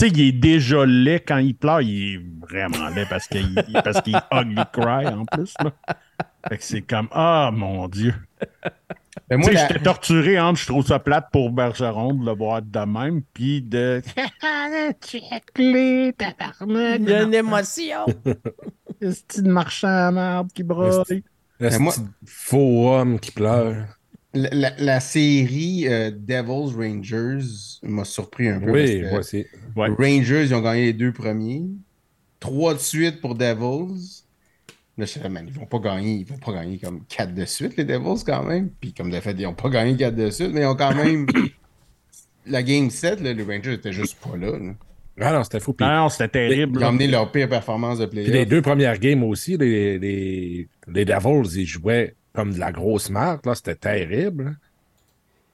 S6: Tu sais, il est déjà laid quand il pleure. Il est vraiment laid parce qu'il parce qu'il *laughs* ugly cry en plus. Là. Fait que c'est comme, ah, mon Dieu.
S7: Ben,
S6: Tu
S7: moi, la-
S6: j'étais torturé entre je trouve ça plate pour Bergeron de le voir de même, puis de. *laughs* Check-les, tabarnak.
S1: Il y a une émotion. *laughs*
S6: C'est une marchand à merde qui broye.
S2: Le
S7: moi-
S2: petit faux homme qui pleure?
S7: La, la- la série euh, Devils Rangers m'a surpris un peu.
S2: Oui,
S7: parce que
S2: moi aussi.
S6: Ouais.
S7: Rangers, ils ont gagné les deux premiers. Trois de suite pour Devils. Là, je man, ils vont pas gagner, ils vont pas gagner comme quatre de suite, les Devils, quand même. Puis comme de fait, ils ont pas gagné quatre de suite, mais ils ont quand même. *coughs* la game 7, là, les Rangers étaient juste pas là. là.
S2: Ah non, c'était fou. Puis,
S6: Non, c'était terrible.
S7: Ils ont amené leur pire performance de
S2: puis
S7: playoff.
S2: les deux premières games aussi, les, les, les Devils, ils jouaient comme de la grosse marque. Là, c'était terrible.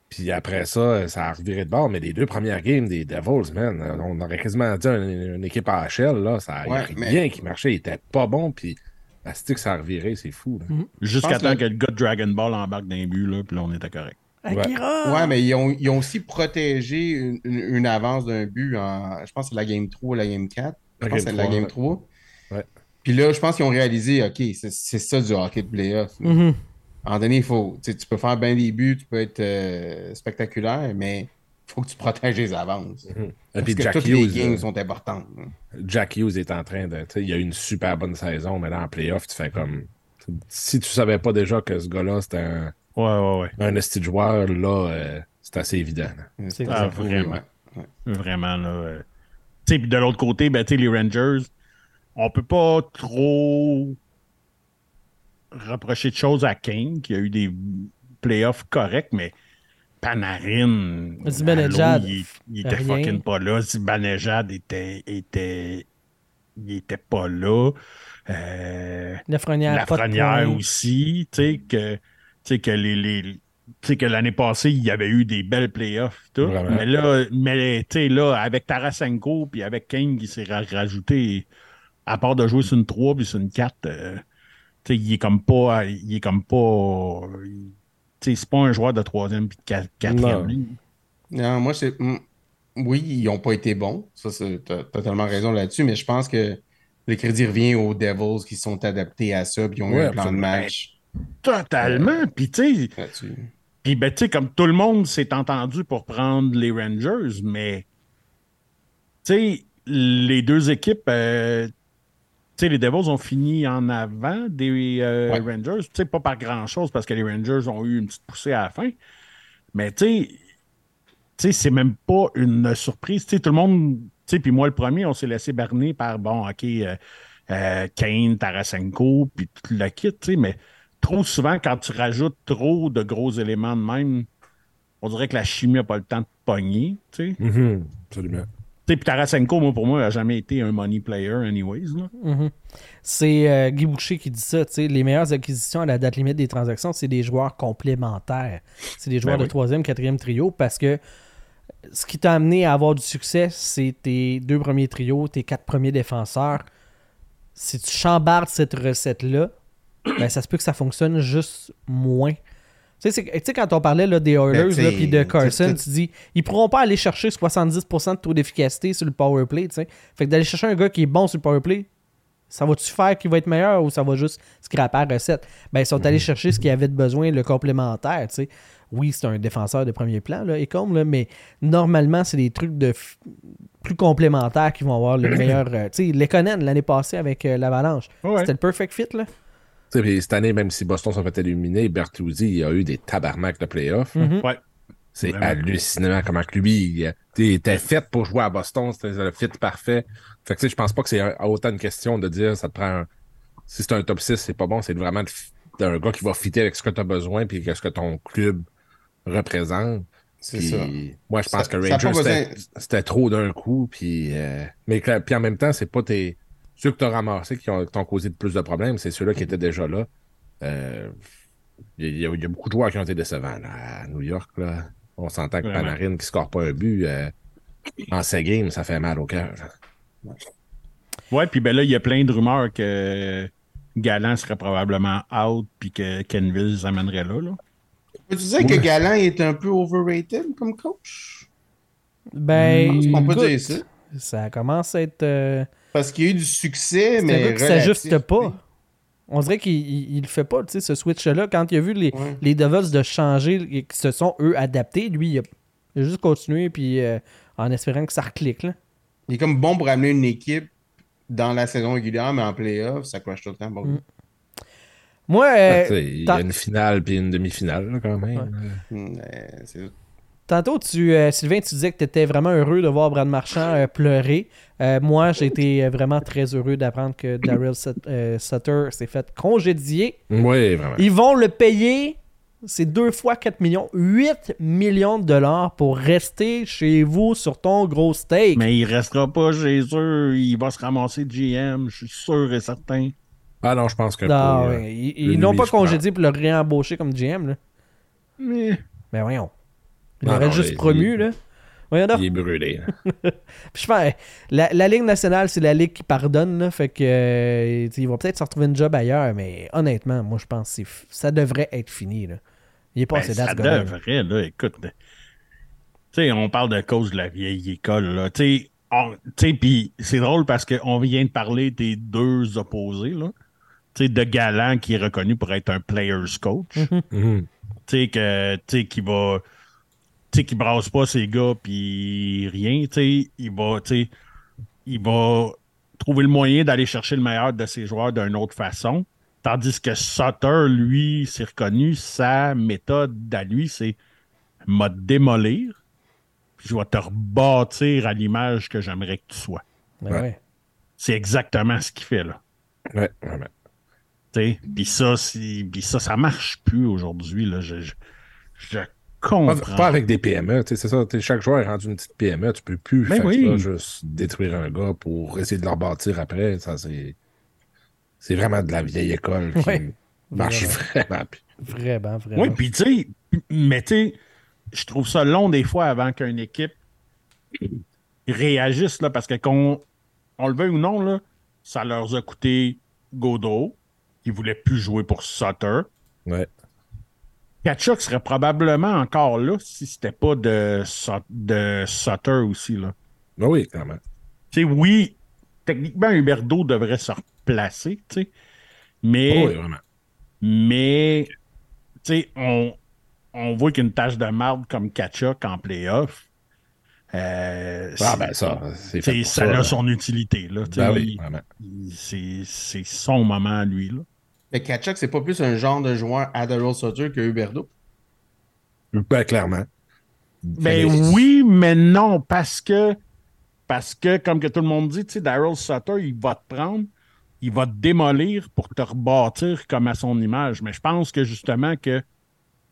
S2: Puis après ça, ça a reviré de bord. Mais les deux premières games des Devils, man, on aurait quasiment dit une, une équipe AHL. Là, ça
S7: Ouais,
S2: n'y
S7: mais-
S2: rien qui marchait. Il était pas bon. Puis la stick, ça a reviré. C'est fou. là.
S6: Jusqu'à temps
S7: que-
S6: que le gars de Dragon Ball embarque d'un but, là, puis là, on était correct.
S1: Akira!
S7: Ouais, mais ils ont, ils ont aussi protégé une, une- une avance d'un but en. Je pense que c'est la game 3 ou la game 4. Je
S2: La
S7: pense que c'est la
S2: 3,
S7: game
S2: ouais.
S7: 3.
S2: Ouais.
S7: Puis là, je pense qu'ils ont réalisé, OK, c'est ça du hockey de playoff. là.
S1: Mhm.
S7: À un moment donné, il faut, tu sais, tu peux faire bien des buts, tu peux être euh, spectaculaire, mais il faut que tu protèges les avances.
S2: Et
S7: Parce
S2: puis
S7: que
S2: Jack
S7: toutes les
S2: Hughes,
S7: games
S2: euh,
S7: sont importantes.
S2: Jack Hughes est en train de. tu sais, Il a eu une super bonne saison, mais là, en playoff, tu fais comme. Si tu savais pas déjà que ce gars-là, c'était un,
S6: Ouais, ouais, ouais.
S2: un esti joueur, là, euh, c'est assez évident.
S7: C'est
S6: Ah,
S7: ça,
S6: vraiment.
S7: ouais.
S6: Vraiment, là. euh. Tu sais, puis de l'autre côté, ben, tu sais, les Rangers, on peut pas trop reprocher de choses à Kane, qui a eu des playoffs corrects, mais Panarin,
S1: Zibanejad,
S6: il, il était
S1: rien.
S6: fucking pas là. Zibanejad était, était, il était pas là. Euh,
S1: Lafrenière,
S6: aussi, tu sais, que, tu sais, que les, que l'année passée, il y avait eu des belles playoffs, tout.
S2: Vraiment.
S6: Mais là, mais, tu sais, là, avec Tarasenko puis avec Kane qui s'est ra- rajouté, à part de jouer sur une 3 puis sur une 4, euh, tu sais, il est comme pas, il est comme pas, tu c'est pas un joueur de troisième puis de quat- quatrième
S2: Non.
S6: ligne.
S7: Non, moi, c'est. Oui, ils n'ont pas été bons. Ça, c'est t'as totalement raison là-dessus, mais je pense que le crédit revient aux Devils qui sont adaptés à ça, puis ils ont eu un plan de match
S6: Totalement. Puis, tu sais. Puis, ben, tu sais, comme tout le monde s'est entendu pour prendre les Rangers, mais, tu sais, les deux équipes, euh, tu sais, les Devils ont fini en avant des euh,
S7: Ouais.
S6: Rangers, tu sais, pas par grand-chose parce que les Rangers ont eu une petite poussée à la fin, mais, tu sais, tu sais, c'est même pas une surprise. Tu sais, tout le monde, tu sais, puis moi, le premier, on s'est laissé berner par, bon, OK, euh, euh, Kane, Tarasenko, puis tout le kit, tu sais, mais trop souvent, quand tu rajoutes trop de gros éléments de même, on dirait que la chimie n'a pas le temps de pogner, tu sais.
S2: Mhm, Absolument.
S6: Sais, puis Tarasenko, moi, pour moi, n'a jamais été un money player, anyways, là.
S1: Mhm. C'est euh, Guy Boucher qui dit ça. tu sais, Les meilleures acquisitions à la date limite des transactions, c'est des joueurs complémentaires. C'est des joueurs
S6: Ben
S1: de troisième, quatrième trio parce que ce qui t'a amené à avoir du succès, c'est tes deux premiers trios, tes quatre premiers défenseurs. Si tu chambardes cette recette-là, ben, ça se peut que ça fonctionne juste moins. Tu sais, quand on parlait là, des Oilers
S7: Ben,
S1: là, puis de Carson, tu dis, ils pourront pas aller chercher 70% de taux d'efficacité sur le power play. tu sais. Fait que d'aller chercher un gars qui est bon sur le power play, ça va-tu faire qu'il va être meilleur ou ça va juste scraper la recette? Ben, ils sont allés chercher ce qu'ils avaient de besoin, le complémentaire, tu sais. Oui, c'est un défenseur de premier plan, là, Ecom, là, mais normalement, c'est des trucs de plus complémentaires qui vont avoir le *clears throat* meilleur. euh, tu sais, l'année passée avec euh, l'Avalanche,
S6: Ouais.
S1: c'était le perfect fit, là.
S2: Puis cette année, même si Boston s'est fait éliminer, Bertuzzi il a eu des tabarnaks de playoffs.
S1: Mhm.
S6: Ouais.
S2: C'est hallucinant comment que lui, il était fait pour jouer à Boston, c'était le fit parfait. Fait que tu sais, je pense pas que c'est un- autant une question de dire ça te prend un... Si c'est un top 6, c'est pas bon, c'est vraiment d'un gars qui va fitter avec ce que tu as besoin puis ce que ton club représente.
S7: C'est ça.
S2: Moi, je pense
S7: Ça-
S2: que Rangers, c'était
S7: besoin-
S2: trop d'un coup. Puis, euh, mais que- puis en même temps, c'est pas tes ceux que tu as ramassés qui ont- qui t'ont causé de plus de problèmes, c'est ceux-là qui étaient déjà là. Euh, Il y, a- il y a beaucoup de joueurs qui ont été décevants là, à New York. Là. On s'entend que
S6: Vraiment.
S2: Panarin qui ne score pas un but euh, en ces games, ça fait mal au cœur.
S6: Ouais, puis ben là, il y a plein de rumeurs que Galant serait probablement out puis que Kenville les amènerait là, là.
S7: Peux-tu dire que Galant est un peu overrated comme coach?
S1: Ben,
S7: qu'on peut
S1: écoute,
S7: dire ça.
S1: ça commence à être. euh,
S7: Parce qu'il y a eu du succès,
S1: c'est un
S7: mais.
S1: gars qui s'ajuste pas. On dirait qu'il il, il le fait pas, tu sais, ce switch-là. Quand il a vu les,
S7: Ouais.
S1: les Devils de changer et qui se sont, eux, adaptés, lui, il a, il a juste continué puis, euh, en espérant que ça reclique. Là.
S7: Il est comme bon pour amener une équipe dans la saison régulière, mais en playoff, ça crache tout le temps. Bon.
S1: Mm. Moi, euh,
S2: Il y a une finale puis une demi-finale, là, quand même.
S7: Mm, euh, c'est-
S1: Tantôt, tu, euh, Sylvain, tu disais que tu étais vraiment heureux de voir Brad Marchand euh, pleurer. Euh, moi, j'ai été vraiment très heureux d'apprendre que Daryl Sut- euh, Sutter s'est fait congédier.
S2: Oui, vraiment.
S1: Ils vont le payer, c'est deux fois 4 millions, 8 millions de dollars pour rester chez vous sur ton gros steak.
S6: Mais il restera pas chez eux. Il va se ramasser de GM, je suis sûr et certain.
S2: Ah non, je pense que
S1: Non,
S2: pour, euh,
S1: ouais, ils n'ont pas congédié pour le réembaucher comme GM. Là.
S6: Mais
S1: Mais voyons. Il
S2: non,
S1: juste promu. Là. Voyons donc.
S2: il est brûlé. là. *laughs*
S1: Puis la, la Ligue nationale, c'est la Ligue qui pardonne. Là, fait que euh, il va peut-être se retrouver une job ailleurs, mais honnêtement, moi je pense que ça devrait être fini. Là. Il est
S6: ben,
S1: passé
S6: ça
S1: gars-là, là.
S6: devrait, là. Écoute, tu sais, on parle de cause de la vieille école, là. Tu sais, puis c'est drôle parce qu'on vient de parler des deux opposés, là. Tu sais, de Galant qui est reconnu pour être un player's coach. Tu sais, que, tu sais, qui va, tu sais, qui brasse pas ses gars, puis rien, tu sais, il va, tu sais, il va trouver le moyen d'aller chercher le meilleur de ses joueurs d'une autre façon. Tandis que Sutter, lui, c'est reconnu, sa méthode à lui, c'est m'a démolir, puis je vais te rebâtir à l'image que j'aimerais que tu sois.
S1: Ben
S2: Ouais.
S1: ouais.
S6: C'est exactement ce qu'il fait, là.
S2: Ouais, vraiment.
S6: Tu sais, Puis ça, c'est- puis ça, ça marche plus aujourd'hui, là. Je, je, comprends.
S2: pas avec des PME, tu sais, c'est ça. Chaque joueur est rendu une petite PME. Tu peux plus
S6: Ben
S2: faire
S6: oui.
S2: ça, juste détruire un gars pour essayer de le rebâtir après. Ça, c'est. C'est vraiment de la vieille école qui
S1: Ouais. *laughs*
S2: marche vraiment.
S1: Vraiment, vraiment.
S6: Oui, puis tu sais, mais tu sais, je trouve ça long des fois avant qu'une équipe réagisse, là, parce que qu'on on le veuille ou non, là, ça leur a coûté Godot, qui voulait plus jouer pour Sutter.
S2: Ouais.
S6: Kachuk serait probablement encore là si c'était pas de, Sut- de Sutter aussi, là.
S2: Ben oui.
S6: Tu sais, oui, techniquement, Huberdo devrait se replacer, mais...
S2: Oh oui, vraiment.
S6: Mais, on, on voit qu'une tâche de marde comme Kachuk en playoff, euh,
S2: Ah, ben ça,
S6: ça,
S2: ça.
S6: a son utilité. Là,
S2: Ben oui,
S6: il- c'est, c'est son moment à lui. Là.
S7: Mais Kachuk, c'est pas plus un genre de joueur à Daryl Sutter que Huberdo.
S2: Ben, clairement.
S6: Ben
S2: Mais-
S6: oui, mais non, parce que, parce que comme que tout le monde dit, tu sais, Daryl Sutter, il va te prendre, il va te démolir pour te rebâtir comme à son image. Mais je pense que justement que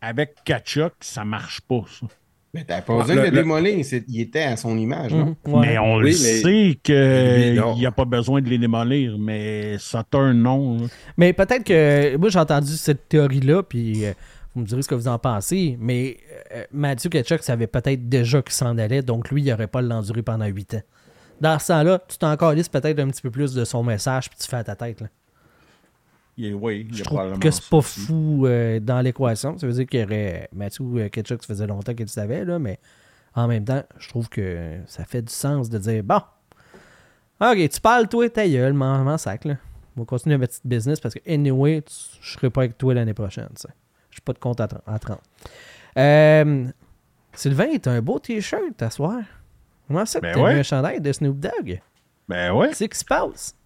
S6: avec Kachuk, ça marche pas, ça.
S7: Mais t'as pas
S2: Ah,
S7: besoin
S2: le-
S7: de le
S2: le-
S7: démolir, il était à son image, non?
S1: Ouais.
S6: Mais on
S2: Oui,
S6: le
S2: mais-
S6: sait qu'il n'y a pas besoin de les démolir, mais Sutter, non. là.
S1: Mais peut-être que. Moi, j'ai entendu cette théorie-là, puis euh, vous me direz ce que vous en pensez. Mais euh, Mathieu Ketchuk savait peut-être déjà qu'il s'en allait, donc lui, il n'aurait pas l'enduré pendant 8 ans. Dans ce temps-là, tu t'en peut-être un petit peu plus de son message, puis tu fais à ta tête. Là.
S6: Il est- oui, il
S1: Je trouve que c'est pas fou euh, dans l'équation. Ça veut dire qu'il y aurait. Mathieu Ketchuk, ça faisait longtemps qu'il le savait, là, mais en même temps, je trouve que ça fait du sens de dire bon, ok, tu parles, toi, ta gueule, m'en sac, là. On va continuer ma petite business parce que, anyway, tu- je serai pas avec toi l'année prochaine. Je pas de compte à, tr- à 30. Euh, Sylvain, t'as un beau t-shirt à soir. Comment ça que
S6: Ben
S1: t'as
S6: ouais.
S1: mis un chandail de Snoop Dogg?
S6: Ben ouais.
S1: C'est ce qui se passe?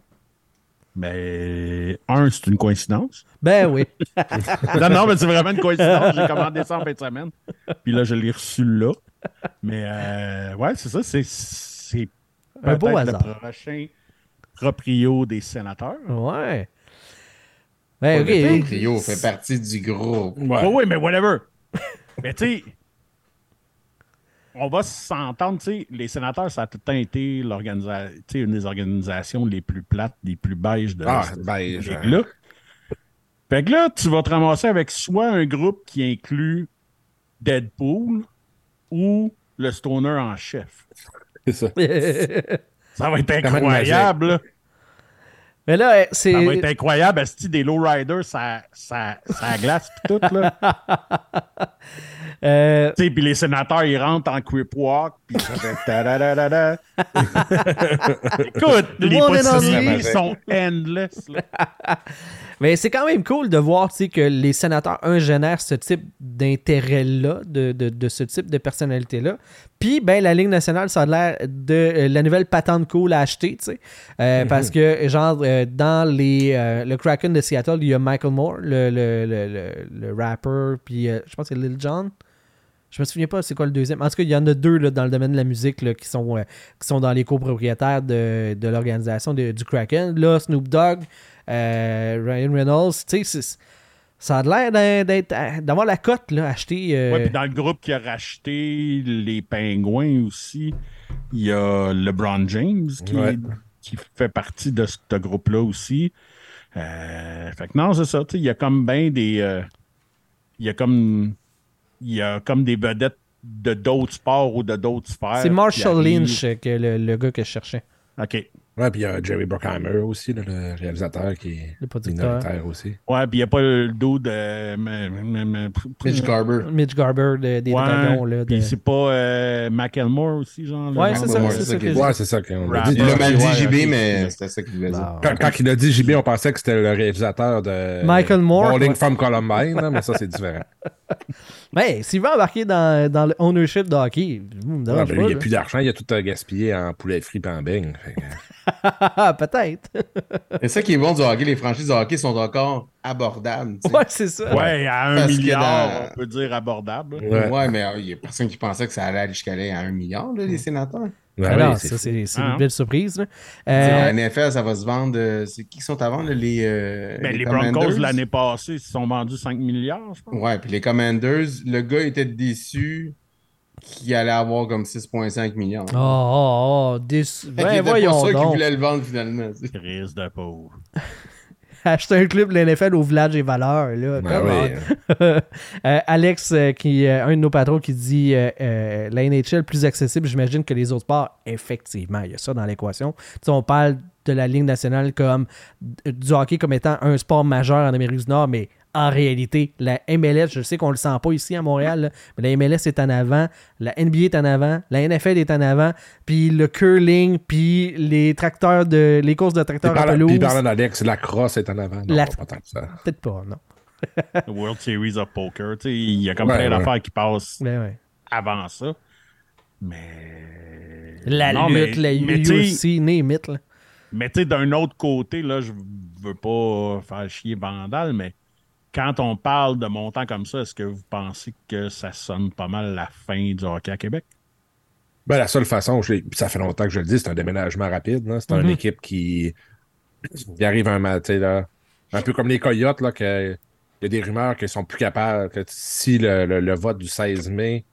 S6: Ben, un, c'est une coïncidence.
S1: Ben oui. *laughs*
S6: non, non, mais c'est vraiment une coïncidence. J'ai commandé ça en fin de semaine. Puis là, je l'ai reçu là. Mais euh, ouais, c'est ça. C'est, c'est
S1: Un beau hasard.
S6: le prochain proprio des sénateurs.
S1: Ouais. Ben,
S7: le
S1: ok.
S7: trio fait partie du groupe.
S6: Oui, oui, mais whatever. *laughs* mais tu sais, on va s'entendre, tu sais, les sénateurs, ça a tout le temps été l'organisa- tu sais, une des organisations les plus plates, les plus beiges de
S2: Ah, beige, hein.
S6: ligue-là. Fait que là, tu vas te ramasser avec soit un groupe qui inclut Deadpool ou le stoner en chef.
S2: C'est ça. *laughs*
S6: Ça va être incroyable. là.
S1: Mais là, euh, c'est.
S6: Ça va être incroyable, Asti, des lowriders, ça, ça, ça glace pis tout, là. *laughs*
S1: Euh,
S6: Tu sais, puis les sénateurs, ils rentrent en creep walk, puis ça fait. *laughs* Écoute, les possibilités sont endless. *laughs*
S1: Mais c'est quand même cool de voir tu sais, que les sénateurs, un, génèrent ce type d'intérêt-là, de, de- de ce type de personnalité-là. Puis, ben, la Ligue nationale, ça a l'air de euh, la nouvelle patente cool à acheter, tu sais. Euh, Parce que, genre, euh, dans les, euh, le Kraken de Seattle, il y a Michael Moore, le, le, le, le- le rapper, puis euh, je pense que c'est Lil Jon. Je me souviens pas c'est quoi le deuxième. En tout cas, il y en a deux là, dans le domaine de la musique là, qui, sont, euh, qui sont dans les copropriétaires de, de l'organisation du Kraken. Là, Snoop Dogg, euh, Ryan Reynolds, tu sais, ça a l'air d'être- d'avoir la cote, là, acheter. euh,
S6: Ouais, puis dans le groupe qui a racheté les Pingouins aussi, il y a LeBron James qui,
S2: Ouais.
S6: qui fait partie de ce groupe-là aussi. Euh, fait que non, c'est ça. tu sais, Il y a comme bien des. euh, il y a comme. Il y a comme des vedettes de d'autres sports ou de d'autres sphères.
S1: c'est Marshall. Lynch que le, le gars que je cherchais,
S6: OK.
S2: Ouais, puis il y a Jerry Bruckheimer aussi, là, le réalisateur qui est minoritaire aussi.
S6: Ouais, puis il n'y a pas le dos de.
S7: Mitch Garber.
S1: Mitch Garber de- des
S6: Ouais,
S1: Dragons. Là, de-
S6: Puis c'est pas euh, Macklemore aussi, genre. là?
S1: Ouais, c'est ça, c'est ça
S7: ça
S1: que
S7: qui-
S1: je
S2: Ouais, c'est ça qu'on a
S6: Rap.
S2: dit.
S7: Il l'a mal dit JB, mais c'était ça qu'il voulait dire.
S1: Bon.
S2: Quand, quand il a dit JB, on pensait que c'était le réalisateur de
S1: Michael Moore,
S2: Bowling
S1: ouais.
S2: from Columbine, là, mais ça, c'est différent. *laughs*
S1: Mais s'il veut embarquer dans, dans le ownership de hockey,
S2: il n'y a plus d'argent, il a tout euh, gaspillé en poulet frit et en beigne. *laughs*
S1: Peut-être. *laughs*
S7: C'est ça qui est bon du hockey. Les franchises de hockey sont encore abordables. tu sais.
S1: ouais, c'est ça.
S6: Ouais, à un
S7: Parce
S6: milliard,
S7: dans-
S6: on peut dire abordable.
S2: Ouais.
S7: Ouais, mais euh, il n'y a personne qui pensait que ça allait aller jusqu'à aller à un milliard, là, les sénateurs.
S2: Ouais,
S1: Ah ça, c'est
S6: Ah.
S1: une belle surprise. Euh,
S7: La NFL, ça va se vendre. euh, C'est qui qui sont à vendre, les, euh,
S6: Ben, les,
S7: Commanders?
S6: Broncos, l'année passée, ils se sont vendus 5 milliards, je pense.
S7: Ouais, puis les Commanders, le gars était déçu qu'il allait avoir comme 6,5 millions.
S1: Oh, oh, oh.
S7: qu'il
S1: Ben, voyons
S7: pas
S1: donc.
S7: voulait le vendre finalement.
S6: Crise de pauvre. *laughs*
S1: Acheter un club de l'NFL au village et valeurs. Là.
S2: Ben oui. *laughs*
S1: Euh, Alex, euh, qui, euh, un de nos patrons, qui dit euh, la NHL plus accessible, j'imagine, que les autres sports. Effectivement, il y a ça dans l'équation. Tu sais, on parle de la Ligue nationale comme du hockey comme étant un sport majeur en Amérique du Nord, mais en réalité, la MLS, je sais qu'on le sent pas ici à Montréal, là, mais la MLS est en avant, la NBA est en avant, la NFL est en avant, puis le curling, puis les tracteurs de les courses de tracteurs à pelouse.
S2: puis parlant d'Alex, la crosse est en avant. Non,
S1: La-
S2: pas.
S1: Peut-être pas, non.
S6: The World Series of Poker. tu sais, Il y a comme
S2: Ouais,
S6: plein
S2: ouais.
S6: d'affaires qui passent
S1: ouais.
S6: avant ça. Mais.
S1: La
S6: Non,
S1: lutte,
S6: mais-
S1: la
S6: mais tu sais-
S1: UFC.
S6: Mais tu sais, d'un autre côté, là, je veux pas faire chier Vandal, mais quand on parle de montants comme ça, est-ce que vous pensez que ça sonne pas mal la fin du hockey à Québec?
S2: Ben, la seule façon, je ça fait longtemps que je le dis, c'est un déménagement rapide. C'est
S1: Mhm.
S2: une équipe qui, qui arrive un matin, là, un peu comme les Coyotes, là, que il y a des rumeurs qu'ils sont plus capables, que si le, le- le vote du 16 mai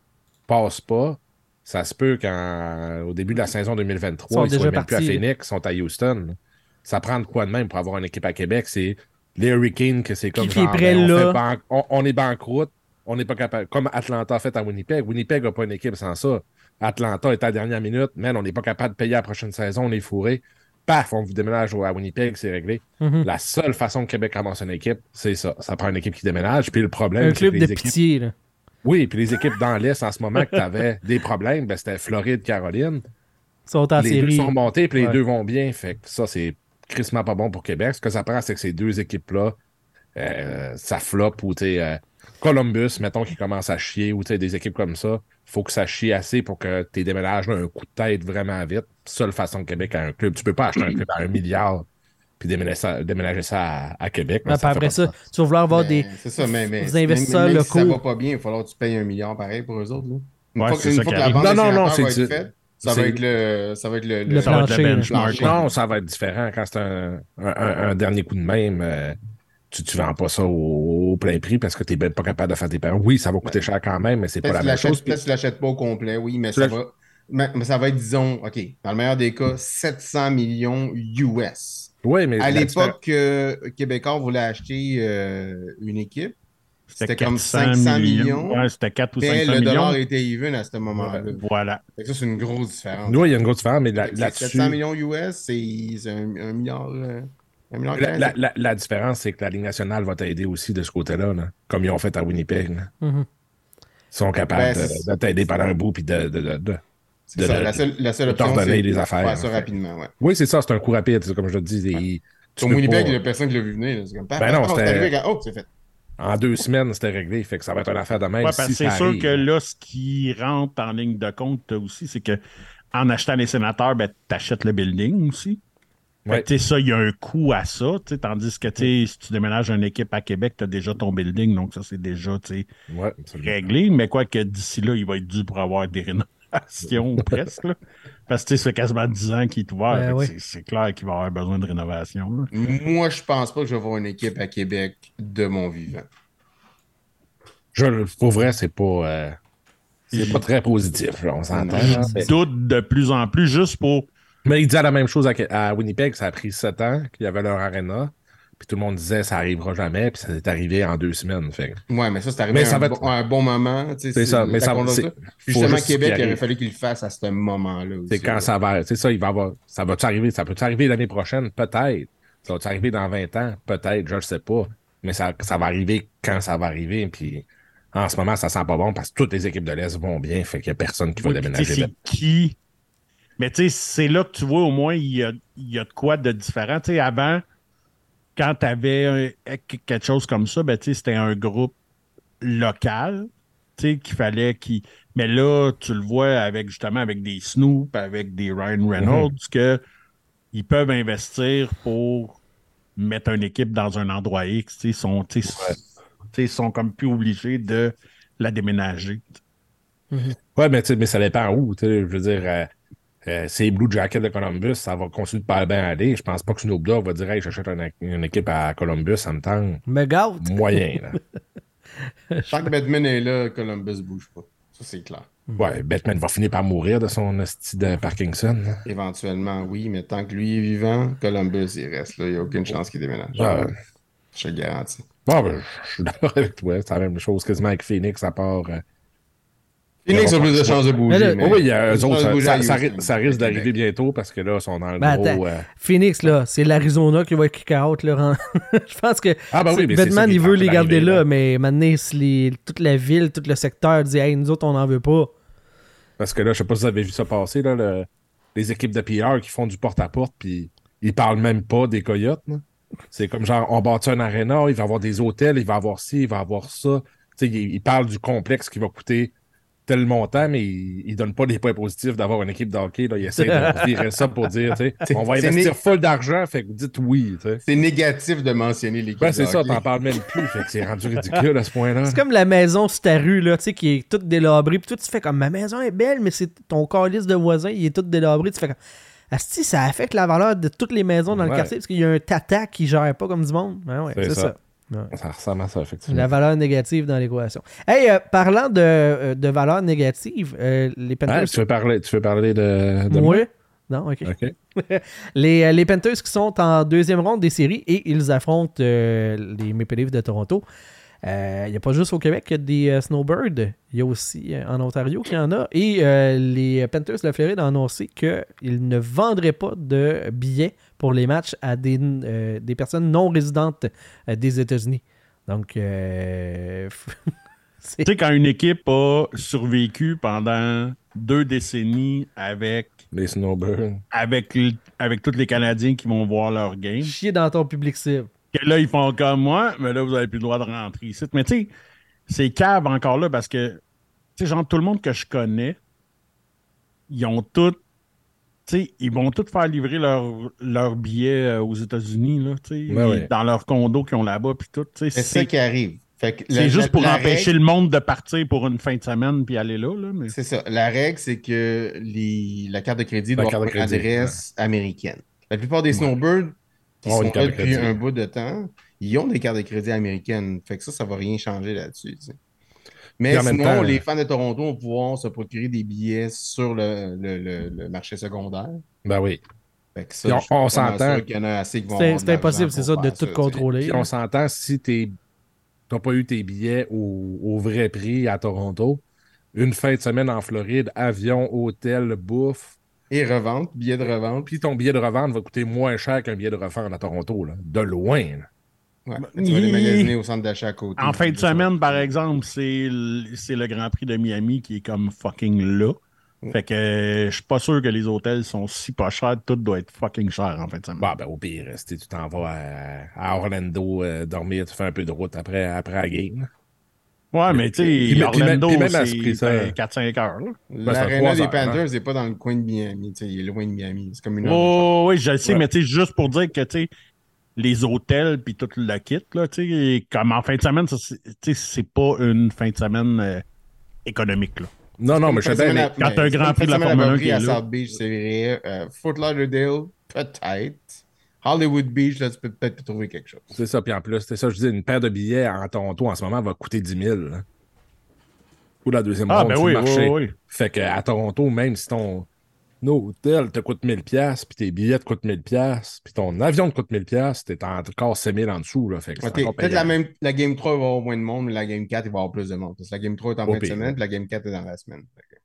S2: passe pas, ça se peut qu'au début de la saison
S1: Ils
S2: 2023,
S1: sont
S2: ils soient
S1: déjà
S2: même plus à. Phoenix, ils sont à Houston. Ça prend de quoi de même pour avoir une équipe à Québec? C'est les Hurricanes, que c'est comme
S1: qui est
S2: genre,
S1: prêt
S2: ben, on,
S1: là?
S2: ban- on, on est banqueroute, on n'est pas capable. Comme Atlanta a fait à Winnipeg. Winnipeg n'a pas une équipe sans ça. Atlanta est à la dernière minute. Man, on n'est pas capable de payer la prochaine saison, on est fourré. Paf, on vous déménage à Winnipeg, c'est réglé.
S1: Mhm.
S2: La seule façon que Québec avance une équipe, c'est ça. Ça prend une équipe qui déménage. Puis le problème,
S1: Un
S2: c'est
S1: club
S2: que
S1: de
S2: les équipes...
S1: pitié, là.
S2: Oui, puis les équipes dans l'Est en ce moment que tu avais *laughs* des problèmes, ben, c'était Floride, Caroline.
S1: Ils sont en
S2: les
S1: série.
S2: deux sont montés, puis les deux vont bien. Fait que ça, c'est crissement pas bon pour Québec. Ce que ça prend, c'est que ces deux équipes-là, euh, ça floppe ou, tu sais, euh, Columbus, mettons, qui commence à chier, ou, tu sais, des équipes comme ça, faut que ça chie assez pour que tes déménages là, un coup de tête vraiment vite. Seule façon que Québec a un club. Tu peux pas acheter un club à un milliard puis déménager ça, déménager ça à, à Québec.
S1: Ah, après ça, tu vas vouloir avoir
S7: Mais
S1: des,
S7: C'est ça, mais, mais
S1: des investisseurs
S7: même, même si ça va pas bien, il va falloir que tu payes un milliard pareil pour eux autres. Là. Une
S6: Ouais,
S7: fois, une
S6: ça
S7: fois que la
S6: arrive.
S7: vente
S2: Non, non, non, c'est-
S7: ça va être le, ça va être le,
S1: Le
S6: Ça va être le benchmark.
S2: Non, ça va être différent. Quand c'est un, un- un- un dernier coup de même, euh, tu ne vends pas ça au, au plein prix parce que tu n'es même pas capable de faire tes paiements. Oui, ça va coûter cher quand même, mais c'est pas la même chose.
S7: peut-être que tu l'achètes pas au complet, oui, mais ça va. Mais, mais ça va être, disons, OK, dans le meilleur des cas, 700 millions US.
S2: Oui, mais
S7: À l'époque que Québécois voulait acheter euh, une équipe, c'était comme
S6: 400
S7: 500 millions.
S6: Ouais, c'était 4 ou
S7: mais
S6: 500
S7: le dollar
S6: millions.
S7: était even à ce moment-là.
S6: Voilà.
S7: Ça, c'est une grosse différence.
S2: Nous, il y a une grosse différence, mais là- là-dessus.
S7: 700 millions US, c'est c'est un, un milliard. euh, Un million
S2: La, la- la- la différence, c'est que la Ligue nationale va t'aider aussi de ce côté-là, là, comme ils ont fait à Winnipeg. là.
S1: Mhm.
S2: Ils sont capables
S7: Ben,
S2: de- t'aider pendant un bout puis de, de, de- de-
S7: C'est
S2: de-
S7: ça,
S2: de-
S7: la seule, la seule
S2: de
S7: option, c'est de
S2: affaires,
S7: faire ça rapidement. Ouais.
S2: Oui, c'est ça, c'est un coup rapide, comme je te dis.
S7: Au Winnipeg,
S2: pas-
S7: il y a personne qui l'a vu venir. C'est comme,
S2: Ben non, c'était-
S7: Oh, c'est fait.
S2: En deux semaines, c'était réglé. Fait que ça va être une affaire de même.
S6: Ouais, parce
S2: si
S6: que c'est sûr
S2: arrive.
S6: que là, ce qui rentre en ligne de compte aussi, c'est que en achetant les sénateurs, ben, tu achètes le building aussi. Fait
S2: Ouais.
S6: que, ça, il y a un coût à ça. Tandis que si tu déménages une équipe à Québec, tu as déjà ton building. Donc, ça, c'est déjà
S2: Ouais,
S6: réglé. Mais quoi que d'ici là, il va être dû pour avoir des rénovations *laughs* presque. là. Parce que tu sais, ça fait quasiment 10 ans qu'il est ouvert.
S1: Ben oui.
S6: c'est- clair qu'il va avoir besoin de rénovation. là.
S7: Moi, je pense pas que je vais voir une équipe à Québec de mon vivant.
S2: Je, pour vrai, c'est pas, euh, c'est pas très positif, là, on s'entend.
S6: Je
S2: Mais-
S6: doute de plus en plus juste pour.
S2: Mais il disait la même chose à, à Winnipeg, ça a pris sept ans qu'il y avait leur arena. Puis tout le monde disait ça arrivera jamais, puis ça est arrivé en deux semaines. Fait.
S7: Ouais, mais ça, c'est arrivé
S2: Mais
S7: à
S2: ça
S7: un,
S2: va
S7: bon-
S2: être-
S7: un bon moment. tu sais,
S2: C'est ça, mais ça va-
S7: Justement,
S2: juste
S7: Québec, il aurait fallu qu'il le fasse à ce moment-là.
S2: C'est quand ça va. C'est ça, il va avoir. Ça va-tu arriver? Ça peut-tu arriver l'année prochaine? Peut-être. Ça va-tu arriver dans 20 ans? Peut-être, je ne sais pas. Mais ça, ça va arriver quand ça va arriver. Puis en ce moment, ça sent pas bon parce que toutes les équipes de l'Est vont bien. Fait qu'il n'y a personne qui va
S6: Oui,
S2: déménager.
S6: c'est qui? Mais tu sais, c'est là que tu vois au moins il y a, il y a de quoi de différent. Tu sais, avant, quand tu avais quelque chose comme ça, ben, tu sais, c'était un groupe local. Tu sais, qu'il fallait qu'il. Mais là, tu le vois avec justement avec des Snoop, avec des Ryan Reynolds, que ils peuvent investir pour mettre une équipe dans un endroit X. Tu sais, Ils sont, tu sais, tu sais, ils sont comme plus obligés de la déménager.
S2: Ouais, mais, tu sais, mais ça dépend où. tu sais, Je veux dire, euh, c'est Blue Jacket de Columbus, ça va continuer de pas bien aller. Je pense pas que Snoop Dogg va dire Hey, j'achète une, une équipe à Columbus, ça me tente.
S1: Me gâte.
S2: Moyen, là. *laughs*
S7: Tant que Batman est là, Columbus bouge pas. Ça, c'est clair.
S2: Ouais, Batman va finir par mourir de son hostie de Parkinson. là.
S7: Éventuellement, oui, mais tant que lui est vivant, Columbus, il reste là. Il n'y a aucune chance qu'il déménage.
S2: Ouais.
S7: Je te garantis.
S2: Bon, ben, je suis d'accord avec toi. C'est la même chose quasiment avec Phoenix, à part. euh,
S7: Phoenix a plus de chances de bouger.
S1: Mais là-
S7: mais-
S2: oui, il y a eux autres, ça, ça- risque d'arriver bientôt parce que là, ils sont dans le
S1: Ben,
S2: gros. euh,
S1: Phoenix, là, c'est l'Arizona qui va kick out. Là, en- *laughs* je pense que
S2: Ah, ben oui,
S1: c'est-
S2: mais c'est ça
S1: Batman, il veut les garder là,
S2: là.
S1: mais maintenant, si les- toute la ville, tout le secteur dit Hey, nous autres, on n'en veut pas.
S2: Parce que là, je sais pas si vous avez vu ça passer, là, le- les équipes de PR qui font du porte-à-porte, puis ils parlent même pas des coyotes. C'est comme genre, on bâtit un aréna, il va y avoir des hôtels, il va y avoir ci, il va y avoir ça. Tu sais, ils, ils parlent du complexe qui va coûter tel montant, mais ils, ils donnent pas des points positifs d'avoir une équipe de hockey. Là. Ils essaient de *laughs* virer ça pour dire, tu sais, on va investir full d'argent, fait que vous dites oui.
S7: C'est négatif de mentionner l'équipe.
S2: Ouais, c'est ça, t'en parles même plus, fait que c'est rendu ridicule à ce point-là.
S1: C'est comme la maison sur ta rue, là, tu sais, qui est toute délabrée. Puis toi, tu fais comme ma maison est belle, mais c'est ton calice de voisin, il est tout délabré. Tu fais comme. Asti, ça affecte la valeur de toutes les maisons dans le quartier parce qu'il y a un tata qui gère pas comme du monde. Ben ouais,
S2: C'est
S1: c'est
S2: ça.
S1: ça. Ouais.
S2: Ça ressemble à ça, effectivement.
S1: La valeur négative dans l'équation. Hey, euh, parlant de, euh, de valeur négative, euh, les Panthers.
S2: Tu, veux parler, tu veux parler de, de
S1: Moi?
S2: moi?
S1: Non, ok. *laughs* Les, les Panthers qui sont en deuxième ronde des séries et ils affrontent euh, les Maple Leafs de Toronto. Il n'y a pas juste au Québec qu'il y a des Snowbirds. Il y a aussi en Ontario qu'il y en a. Et les Panthers de la Floride ont annoncé qu'ils ne vendraient pas de billets pour les matchs à des, euh, des personnes non résidentes euh, des États-Unis. Donc, euh, *laughs* c'est-
S6: Tu sais, quand une équipe a survécu pendant deux décennies avec,
S2: Les Snowbirds.
S6: avec, avec tous les Canadiens qui vont voir leur game,
S1: chier dans ton public cible.
S6: que là, ils font comme moi, mais là, vous n'avez plus le droit de rentrer ici. Mais tu sais, c'est cave encore là parce que, tu sais, genre, tout le monde que je connais, ils ont tous, sais, ils vont tous faire livrer leurs leur billets euh, aux États-Unis, là, tu sais,
S2: Ouais, ouais.
S6: dans leur condo qu'ils ont là-bas, puis tout.
S7: C'est ça qui arrive.
S6: C'est juste pour empêcher
S7: règle-
S6: le monde de partir pour une fin de semaine puis aller là, là. Mais...
S7: C'est ça. La règle, c'est que les... la carte de crédit
S2: La
S7: doit
S2: carte de
S7: avoir une
S2: crédit,
S7: adresse américaine. La plupart des snowbirds qui
S2: Ont
S7: sont là
S2: de
S7: depuis un bout de temps, ils ont des cartes de crédit américaines. Fait que ça, ça va rien changer là-dessus. tu sais. Mais sinon,
S2: temps,
S7: les fans de Toronto vont pouvoir se procurer des billets sur le, le- le- le marché secondaire.
S2: Ben oui.
S7: Fait que ça,
S2: on- s'entend.
S1: C'est impossible, c'est ça, de tout contrôler.
S2: Puis on s'entend si tu n'as pas eu tes billets au, au vrai prix à Toronto, une fin de semaine en Floride, avion, hôtel, bouffe,
S7: Et revente, billet de revente.
S2: Puis ton billet de revente va coûter moins cher qu'un billet de revente à Toronto, là. De loin, là.
S7: Ouais, tu vas les magasiner au centre d'achat à côté.
S6: En fin de semaine, par exemple, c'est le, c'est le Grand Prix de Miami qui est comme fucking là. Fait que euh, je suis pas sûr que les hôtels sont si pas chers. Tout doit être fucking cher en fin de semaine.
S2: Bah, ben, au pire, si tu t'en vas à, à Orlando euh, dormir, tu fais un peu de route après, après la game.
S6: Ouais, mais tu sais, Orlando,
S2: même à ce
S6: c'est
S2: prix, ça-
S6: ben, 4-5 heures.
S2: Ben,
S7: L'aréna des
S2: hein.
S7: Panthers n'est pas dans le coin de Miami. tu sais, il est loin de Miami. C'est comme une.
S6: Oh, oui, je le sais,
S2: Ouais.
S6: mais tu sais, juste pour dire que, tu sais, les hôtels puis tout le kit, là, tu sais, comme en fin de semaine, ça, c'est- tu sais, c'est pas une fin de semaine euh, économique, là.
S2: Non, non, mais je sais bien, mais
S6: quand t'as un Grand Prix de la Formule 1 qui est
S7: à
S6: là.
S7: South Beach, c'est vrai. Euh, Fort Lauderdale, peut-être. Hollywood Beach, là, tu peux peut-être trouver quelque chose.
S2: c'est ça. Puis en plus, c'est ça, je dis, une paire de billets en Toronto en ce moment va coûter 10 000. là. Ou la deuxième
S6: Ah,
S2: ronde
S6: ben
S2: sur
S6: oui,
S2: marché.
S6: oui, oui.
S2: Fait qu'à Toronto, même si ton hôtel te coûte 1000 pièces puis tes billets te coûtent 1000 pièces puis ton avion te coûte 1000 pièces t'es encore 5000 en dessous. Là, fait que c'est
S7: Ok,
S2: encore
S7: Peut-être la, même, la Game 3 va avoir moins de monde, mais la Game 4 il va avoir plus de monde. Parce que la Game 3 est en fin de semaine,
S2: ouais.
S7: puis la Game 4 est dans la semaine. Fait que-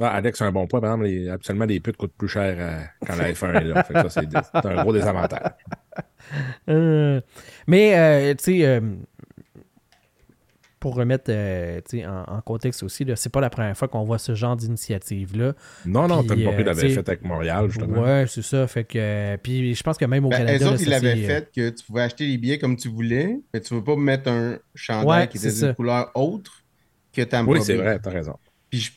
S2: Ah, Alex a un bon point. Par exemple, les, absolument, les putes coûtent plus cher euh, quand la *laughs* F1 est là. Fait que ça, c'est, c'est un gros désavantage.
S1: Euh, mais, euh, tu sais, euh, pour remettre euh, en, en contexte aussi, là, c'est pas la première fois qu'on voit ce genre d'initiative-là.
S2: Non, non, Tom
S1: euh,
S2: l'avait
S1: tu sais,
S2: fait avec Montréal, justement.
S1: Ouais, c'est ça. Fait que, euh, puis je pense que même au
S7: Ben,
S1: Canada. là,
S7: autres, ils l'avaient fait que tu pouvais acheter les billets comme tu voulais, mais tu ne veux pas mettre un chandail
S1: Ouais,
S7: qui était d'une couleur autre que Tampa
S2: Oui, c'est vrai, t'as raison.
S7: Puis je,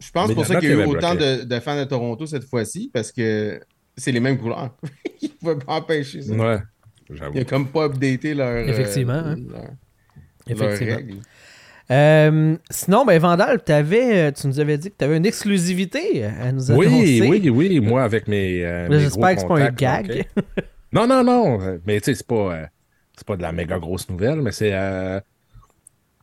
S7: je pense
S2: Mais
S7: pour ça qu'il y a eu autant de, de fans de Toronto cette fois-ci, parce que c'est les mêmes couleurs. *laughs* Ils ne pouvaient pas empêcher ça.
S2: Ouais, j'avoue.
S7: Ils n'ont comme pas updaté leur, euh,
S1: Effectivement, hein.
S7: leur-
S1: Effectivement. Euh, sinon, ben Vandal, t'avais, euh, tu nous avais dit que tu avais une exclusivité à nous
S2: Oui,
S1: annoncer.
S2: oui, oui, moi avec mes. euh, mes
S1: J'espère que c'est pas un gag.
S2: ok. Non, non, non. euh, Mais tu sais, c'est pas, euh, pas de la méga grosse nouvelle, mais c'est euh,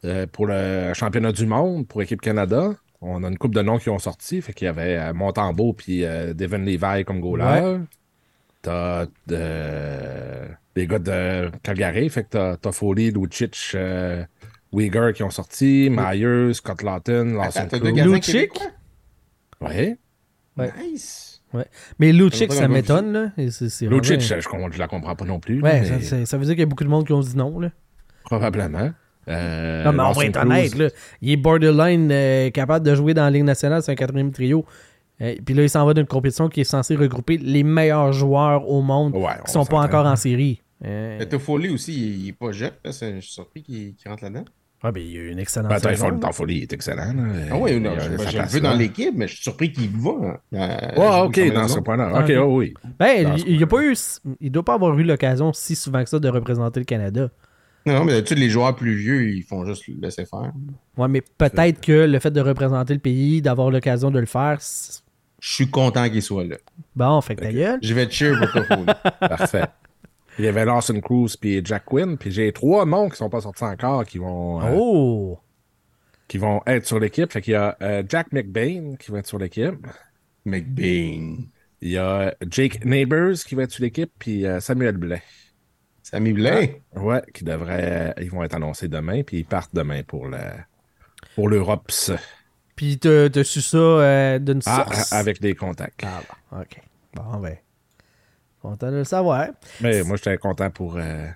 S2: euh, pour le championnat du monde, pour Équipe Canada. On a une coupe de noms qui ont sorti. Fait qu'il y avait euh, Montembeau puis euh, Devin Levi comme goaler. T'as euh, des gars de Calgary. Fait que t'as, t'as Foley, Lucic, euh, Uyghur qui ont sorti, Myers, Scott Lawton, Lawson
S1: Lucic?
S2: Ouais.
S1: Ouais.
S7: Nice.
S1: Mais Lucic,
S7: Ça
S1: m'étonne. là. Et c'est- c'est
S2: Lucic,
S1: vraiment-
S2: je, je, je la comprends pas non plus.
S1: Ouais,
S2: mais
S1: ça, veut dire qu'il y a beaucoup de monde qui ont dit non. Là.
S2: Probablement. Euh,
S1: non, mais on va être honnête. Là. Il est borderline euh, capable de jouer dans la Ligue nationale, c'est un quatrième trio. Euh, Puis là, il s'en va d'une compétition qui est censée regrouper les meilleurs joueurs au monde
S2: Ouais,
S1: qui
S2: on
S1: sont pas encore en série. Euh,
S7: Mais Toffoli aussi, il, il est pas jeune. là, Je suis surpris qu'il rentre là-dedans.
S1: ah, ben, il y a eu une excellente
S2: Ben,
S1: saison.
S2: Toffoli, il est excellent. là.
S7: Ah oui, non,
S2: place
S7: veux dans
S2: là.
S7: l'équipe, mais je suis surpris qu'il va. hein. Euh, je
S2: ok, dans ce.
S1: Ah,
S2: Ok, oh, oui.
S1: Ben,
S2: Dans
S1: il,
S2: ce
S1: il a pas eu, il doit pas avoir eu l'occasion si souvent que ça de représenter le Canada.
S7: Non, non, mais d'habitude, les joueurs plus vieux, ils font juste le laisser faire.
S1: Ouais, mais peut-être que le fait de représenter le pays, d'avoir l'occasion de le faire, c'est-
S7: Je suis content qu'il soit là.
S1: bon, fait que ta gueule.
S7: Je vais cheer pour Toffoli. *laughs*
S2: Parfait. Il y avait Lawson Cruz puis Jack Quinn. Puis j'ai trois noms qui sont pas sortis encore qui vont, euh,
S1: Oh!
S2: qui vont être sur l'équipe. Fait qu'il y a euh, Jack McBain qui va être sur l'équipe.
S7: McBain.
S2: Il y a Jake Neighbors qui va être sur l'équipe. Puis euh, Samuel Blais.
S7: Samy Blais?
S2: Ouais, qui devrait. Ils vont être annoncés demain. Puis ils partent demain pour pour l'Europe
S1: Puis t'as t'as su ça euh, d'une
S2: Ah,
S1: source?
S2: avec des contacts.
S1: Ah, bon, ok. Bon, ben. Content de le savoir.
S2: Mais moi, j'étais content pour. euh,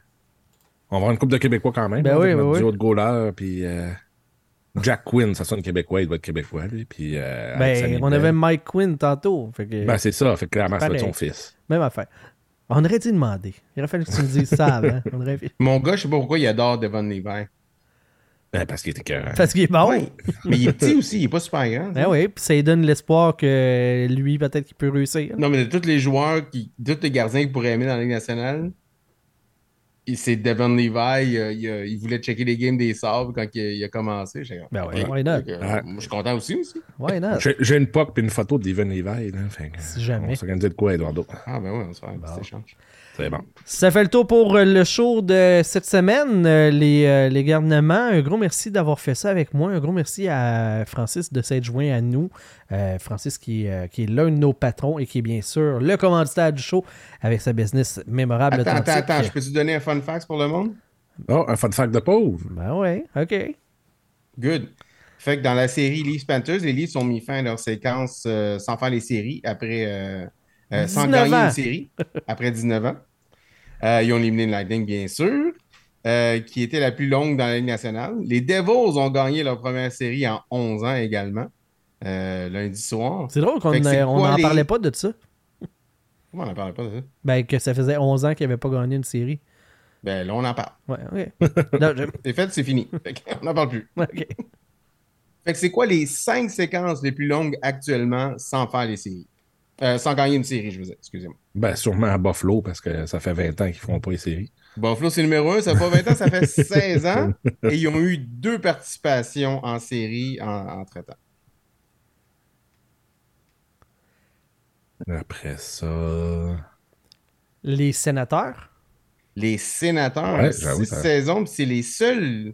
S2: On va avoir une coupe de Québécois quand même.
S1: Ben
S2: hein,
S1: oui,
S2: avec
S1: ben
S2: notre
S1: oui.
S2: duo de goalers, puis euh, Jack Quinn, ça sonne québécois, il doit être québécois, lui. Puis, euh,
S1: Ben, on avait Mike Quinn tantôt. Fait que,
S2: Ben, c'est ça, fait que clairement, c'est
S1: Pareil.
S2: son fils.
S1: Même affaire. On aurait dû demander. Il aurait fallu que tu me dises ça avant. On aurait... *laughs*
S7: Mon gars, je sais pas pourquoi il adore Devon Levi.
S2: Ben, parce qu'il était que.
S1: Parce qu'il est bon.
S7: Ouais. Mais il est petit aussi, il est pas super grand.
S1: Ben oui, puis ça lui donne l'espoir que lui, peut-être qu'il peut réussir.
S7: Non, mais de tous les joueurs, qui, tous les gardiens qu'il pourrait aimer dans la Ligue nationale, c'est Devon Levi. Il, il voulait checker les games des Sabres quand il a, il a commencé.
S1: Ben ouais,
S7: ok.
S1: why not?
S7: Fait que, euh,
S2: Ouais.
S7: moi, Je suis content aussi. aussi.
S1: Why not?
S2: J'ai j'ai une POC puis une photo de Devon Levi, là. Fait
S1: Si jamais.
S2: On s'organise de quoi, Eduardo?
S7: Ah, ben ouais, on se fait un petit échange.
S2: C'est bon.
S1: Ça fait le tour pour euh, le show de cette semaine, euh, les, euh, les garnements. Un gros merci d'avoir fait ça avec moi. Un gros merci à Francis de s'être joint à nous. Euh, Francis qui, est, euh, qui est l'un de nos patrons et qui est bien sûr le commanditaire du show avec sa business mémorable.
S7: Attends, attends, attends. Je peux-tu donner un fun fact pour le monde?
S2: Oh, un fun fact de pauvre.
S1: Ben ouais, ok.
S7: Good. Fait que dans la série Leafs Panthers, les Leafs ont mis fin à leur séquence euh, sans faire les séries après. Euh, sans
S1: 19
S7: gagner
S1: ans.
S7: une série après 19 ans. Euh, ils ont éliminé le Lightning, bien sûr, euh, qui était la plus longue dans la Ligue nationale. Les Devils ont gagné leur première série en 11 ans également, lundi soir.
S1: C'est drôle qu'on n'en
S7: les-
S1: parlait pas de ça.
S7: Comment on n'en parlait pas de ça?
S1: Ben, que ça faisait 11 ans qu'il n'avait pas gagné une série.
S7: Ben là, on en parle.
S1: Ouais, ok. *laughs* Non,
S7: C'est fait, c'est fini. Fait on n'en parle plus.
S1: ok.
S7: Fait que c'est quoi les cinq séquences les plus longues actuellement sans faire les séries? Euh, sans gagner une série, je veux dire, excusez-moi.
S2: Ben, sûrement à Buffalo, parce que ça fait 20 ans qu'ils font pas les séries.
S7: Buffalo, c'est numéro un, ça fait pas 20 ans, ça fait 16 ans. *laughs* Et ils ont eu deux participations en série en, entre temps.
S2: Après ça.
S1: Les sénateurs?
S7: Les sénateurs,
S2: Ouais,
S7: six
S2: ça-
S7: saisons, puis c'est les seuls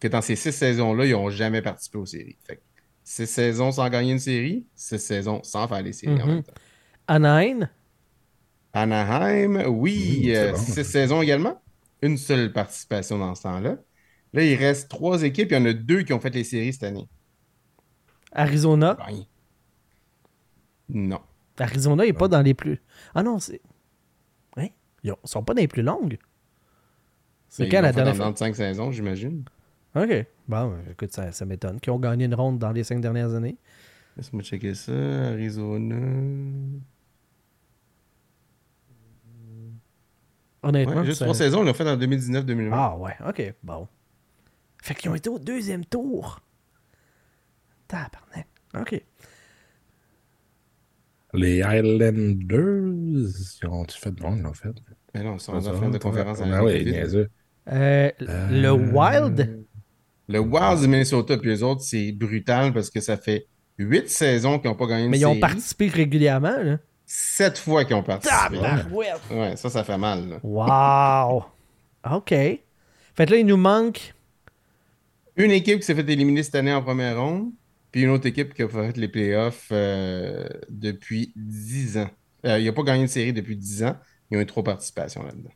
S7: que dans ces six saisons-là, ils n'ont jamais participé aux séries. Fait que six saisons sans gagner une série, six saisons sans faire les séries en
S1: Mhm.
S7: même temps.
S1: Anaheim?
S7: Anaheim, oui,
S2: Mmh, c'est
S7: euh,
S2: bon.
S7: six saisons également. Une seule participation dans ce temps-là. Là, il reste trois équipes. Il y en a deux qui ont fait les séries cette année.
S1: Arizona?
S7: Non.
S1: Arizona n'est pas dans les plus. Ah non, c'est. Hein? Ils ont- sont pas dans les plus longues. C'est
S7: Mais
S1: quand la dernière
S7: dans
S1: fois?
S7: 25 saisons, j'imagine.
S1: Ok. Bon, euh, écoute, ça, ça m'étonne. Qu'ils ont gagné une ronde dans les cinq dernières années.
S7: Laisse-moi checker ça. Arizona.
S1: Honnêtement.
S7: Ouais, juste trois saisons, ils l'ont fait en 2019-2020.
S1: Ah ouais, ok, bon. Fait qu'ils ont été au deuxième tour. Tabarnak. Ok.
S2: Les Highlanders, ils ont-tu fait? Non, ils l'ont fait?
S7: Mais non, ils sont en fin de conférence.
S2: Ah oui, niaiseux.
S1: Euh, Le Wild.
S7: Le Wild du Minnesota, puis eux autres, c'est brutal parce que ça fait huit saisons qu'ils n'ont pas gagné une
S1: Mais ils ont participé régulièrement, là.
S7: Sept fois qu'ils ont participé.
S1: Tabarouette.
S7: Ouais, ça, ça fait mal. là.
S1: Wow. OK. Fait que là, il nous manque.
S7: Une équipe qui s'est fait éliminer cette année en première ronde, puis une autre équipe qui a fait les playoffs euh, depuis 10 ans. Euh, il n'a pas gagné une série depuis 10 ans. Ils ont eu trois participations là-dedans.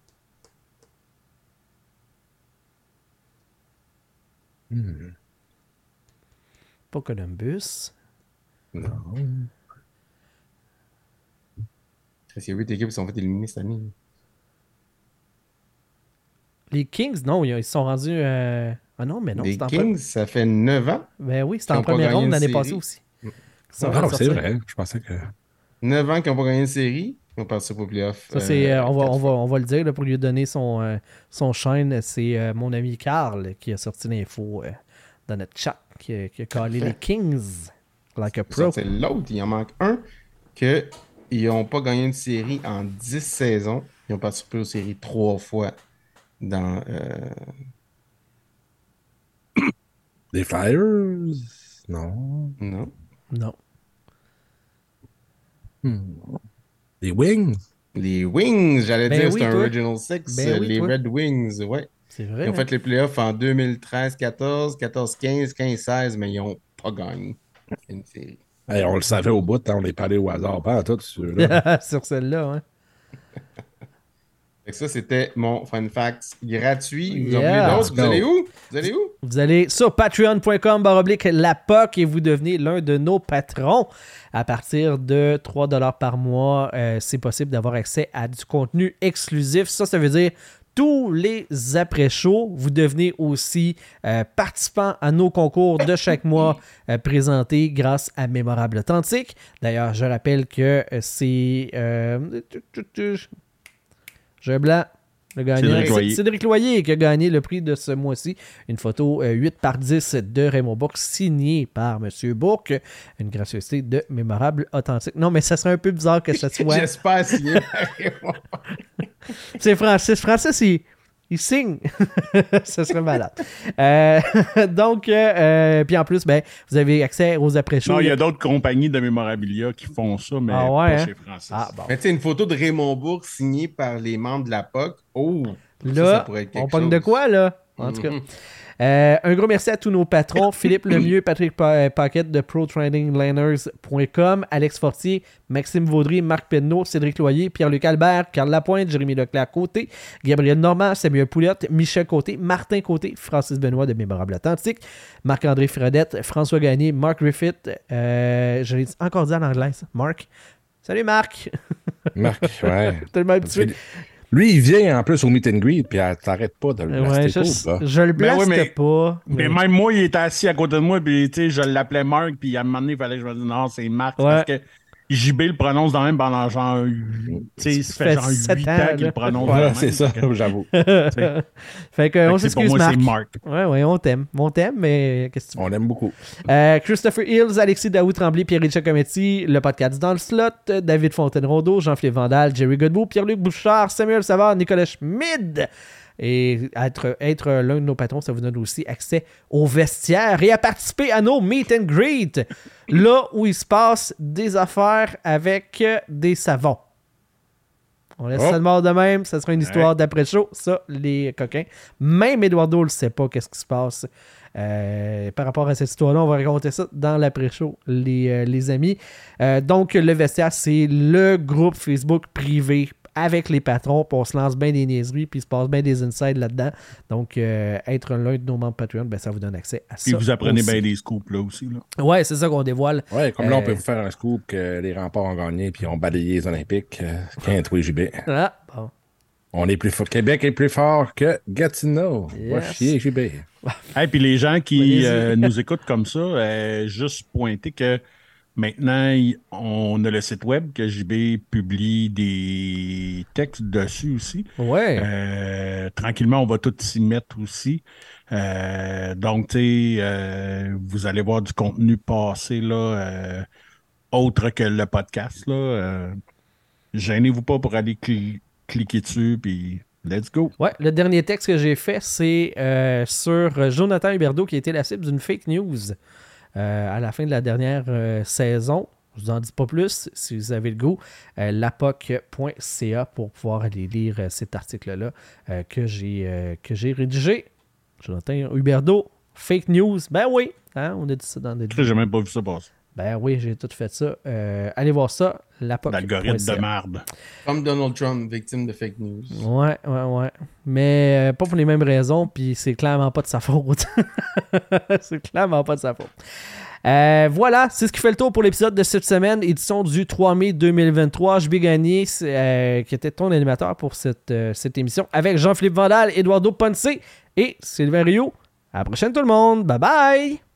S2: Hmm.
S1: Pas Columbus.
S2: Non.
S7: Parce qu'il y a huit équipes qui sont fait éliminer cette année.
S1: Les Kings, non, ils sont rendus. euh, Ah non, mais non,
S7: les
S1: c'est en
S7: Kings, ça fait 9 ans.
S1: Ben oui, c'était en première ronde l'année passée aussi.
S2: Ah,
S1: ressortis.
S2: c'est vrai. Je pensais que.
S7: 9 ans qu'ils n'ont pas gagné une série.
S1: Ça, c'est,
S7: euh,
S1: euh, on, va, on, va, on va le dire là, pour lui donner son, euh, son chaîne. C'est euh, mon ami Carl qui a sorti l'info euh, dans notre chat, qui, a- qui a collé les Kings like a
S7: Ça,
S1: pro.
S7: C'est l'autre. Il en manque un que ils n'ont pas gagné une série en 10 saisons. Ils ont participé aux séries trois fois dans. euh, *coughs*
S2: Des Flyers? Non.
S7: Non.
S1: Non.
S2: Hmm. Des Wings?
S7: Les Wings, j'allais
S1: Ben
S7: dire,
S1: oui,
S7: c'est un
S1: toi.
S7: Original Six.
S1: Ben
S7: euh,
S1: oui,
S7: les
S1: toi.
S7: Red Wings, ouais.
S1: C'est vrai.
S7: Ils ont
S1: hein?
S7: fait les playoffs en 2013-14, 14-15, 15-16, mais ils n'ont pas gagné une série.
S2: Hey, on le savait au bout, hein, on n'est pas allé au hasard, pas à tout, ceux-là. *laughs*
S1: Sur celle-là, hein. *laughs*
S7: Ça, c'était mon fun fact gratuit. Vous
S1: Yeah.
S7: allez où? Vous allez où?
S1: Vous allez sur patreon.com baroblique la POC et vous devenez l'un de nos patrons. À partir de 3$ par mois, euh, c'est possible d'avoir accès à du contenu exclusif. Ça, ça veut dire tous les après-shows. Vous devenez aussi euh, participant à nos concours de chaque mois euh, présentés grâce à Mémorable Authentique. D'ailleurs, je rappelle que c'est... euh, j'ai un blanc. Le gagnant,
S6: Cédric Loyer.
S1: Cédric Loyer qui a gagné le prix de ce mois-ci. Une photo euh, 8 par 10 de Raymond Bourque signée par M. Bourque. Une gracieuseté de mémorable authentique. Non, mais ça serait un peu bizarre que ça *laughs* soit.
S7: J'espère signer.
S1: C'est Francis. Francis, il, il signe. ça *laughs* serait malade. Euh, *laughs* donc, euh, euh, puis en plus, ben, vous avez accès aux après-shows.
S6: Non, il y a d'autres compagnies de mémorabilia qui font ça, mais
S1: Ah ouais,
S6: pas
S1: hein?
S6: chez Francis.
S1: Ah, bon.
S7: Mais tu sais, une photo de Raymond Bourg signée par les membres de la POC. Oh! ça, ça
S1: Là,
S7: pourrait être quelque
S1: on pogne de quoi, là? En tout cas. Euh, un gros merci à tous nos patrons. *coughs* Philippe Lemieux, Patrick Pa- euh, Paquette de ProTrainingLiners.com, Alex Fortier, Maxime Vaudry, Marc Penneau, Cédric Loyer, Pierre-Luc Albert, Carl Lapointe, Jérémy Leclerc Côté, Gabriel Normand, Samuel Pouliot, Michel Côté, Martin Côté, Francis Benoît de Mémorable Authentique, Marc-André Fredette, François Gagné, Mark Griffith, euh, je l'ai encore dit en anglais, Marc. Salut Marc!
S2: Marc, ouais. *laughs*
S1: Tellement habitué.
S2: Lui, il vient en plus au meet and greet, puis elle t'arrête pas de le
S1: Ouais, je,
S2: cool,
S1: je le
S6: Ben
S1: blaste
S6: ouais, mais-
S1: pas.
S6: Mais
S1: mais-
S6: même moi, il était assis à côté de moi, puis tu sais, je l'appelais Marc, puis à un moment donné, il fallait que je me dise non, c'est Marc,
S1: Ouais.
S6: parce que JB le prononce dans même pendant genre. Tu sais, ça fait
S1: fait
S6: genre
S1: sept
S6: 8
S1: ans,
S6: qu'il le prononce.
S2: C'est ça, j'avoue.
S1: fait que, *laughs* on
S6: que c'est pour
S1: s'excuse,
S6: moi, c'est Marc.
S1: Ouais, ouais, on t'aime. On t'aime, mais qu'est-ce que tu veux?
S2: On l'aime beaucoup.
S1: Euh, Christopher Hills, Alexis Daoud Tremblay, Pierre-Richard Cometti, le podcast dans le slot, David Fontaine-Rondeau, Jean-Philippe Vandal, Jerry Godbout, Pierre-Luc Bouchard, Samuel Savard, Nicolas Schmid. Et être, être l'un de nos patrons, ça vous donne aussi accès au vestiaire et à participer à nos meet and greet, là où il se passe des affaires avec des savons. On laisse
S2: Oh.
S1: ça de mort de même, ça sera une histoire d'après-show, ça, les coquins. Même Eduardo ne sait pas qu'est-ce qui se passe euh, par rapport à cette histoire-là. On va raconter ça dans l'après-show, les, euh, les amis. Euh, donc, le vestiaire, c'est le groupe Facebook privé avec les patrons, puis on se lance bien des niaiseries, puis il se passe bien des insides là-dedans. Donc, euh, être l'un de nos membres Patreon, ben, ça vous donne accès à
S6: Puis
S1: ça.
S6: vous apprenez
S1: aussi.
S6: bien des scoops là aussi. Là.
S1: Ouais, c'est ça qu'on dévoile.
S2: Ouais, comme là, on
S1: Euh,
S2: peut vous faire un scoop que les remparts ont gagné puis ont balayé les Olympiques. Euh, Quinte, oui, JB.
S1: Ah, bon.
S2: On est plus fort. Québec est plus fort que Gatineau. Va
S1: Yes.
S2: chier, JB.
S6: Et puis les gens qui euh, nous écoutent comme ça, euh, juste pointer que maintenant, on a le site web que JB publie des textes dessus aussi.
S1: Ouais.
S6: Euh, tranquillement, on va tout s'y mettre aussi. Euh, donc, tu sais, euh, vous allez voir du contenu passer là, euh, autre que le podcast. Là. Gênez-vous pas pour aller cli- cliquer dessus, puis let's go.
S1: Ouais, le dernier texte que j'ai fait, c'est euh, sur Jonathan Huberdeau qui a été la cible d'une fake news à la fin de la dernière euh, saison. Je vous en dis pas plus si vous avez le goût. Euh, lapoc.ca pour pouvoir aller lire euh, cet article-là euh, que j'ai euh, que j'ai rédigé. Jonathan Huberdeau, fake news. Ben oui, hein, on a dit ça dans des.
S6: J'ai même pas vu ça passer.
S1: Ben oui, j'ai tout fait ça. Euh, allez voir ça.
S6: L'algorithme de merde.
S7: Comme Donald Trump, victime de fake news.
S1: Ouais, ouais, ouais. Mais euh, pas pour les mêmes raisons, puis c'est clairement pas de sa faute. *laughs* c'est clairement pas de sa faute. Euh, voilà, c'est ce qui fait le tour pour l'épisode de cette semaine, édition du 3 mai 2023. Je vais gagner, euh, qui était ton animateur pour cette, euh, cette émission, avec Jean-Philippe Vandal, Eduardo Ponce et Sylvain Rio. À la prochaine tout le monde. Bye bye!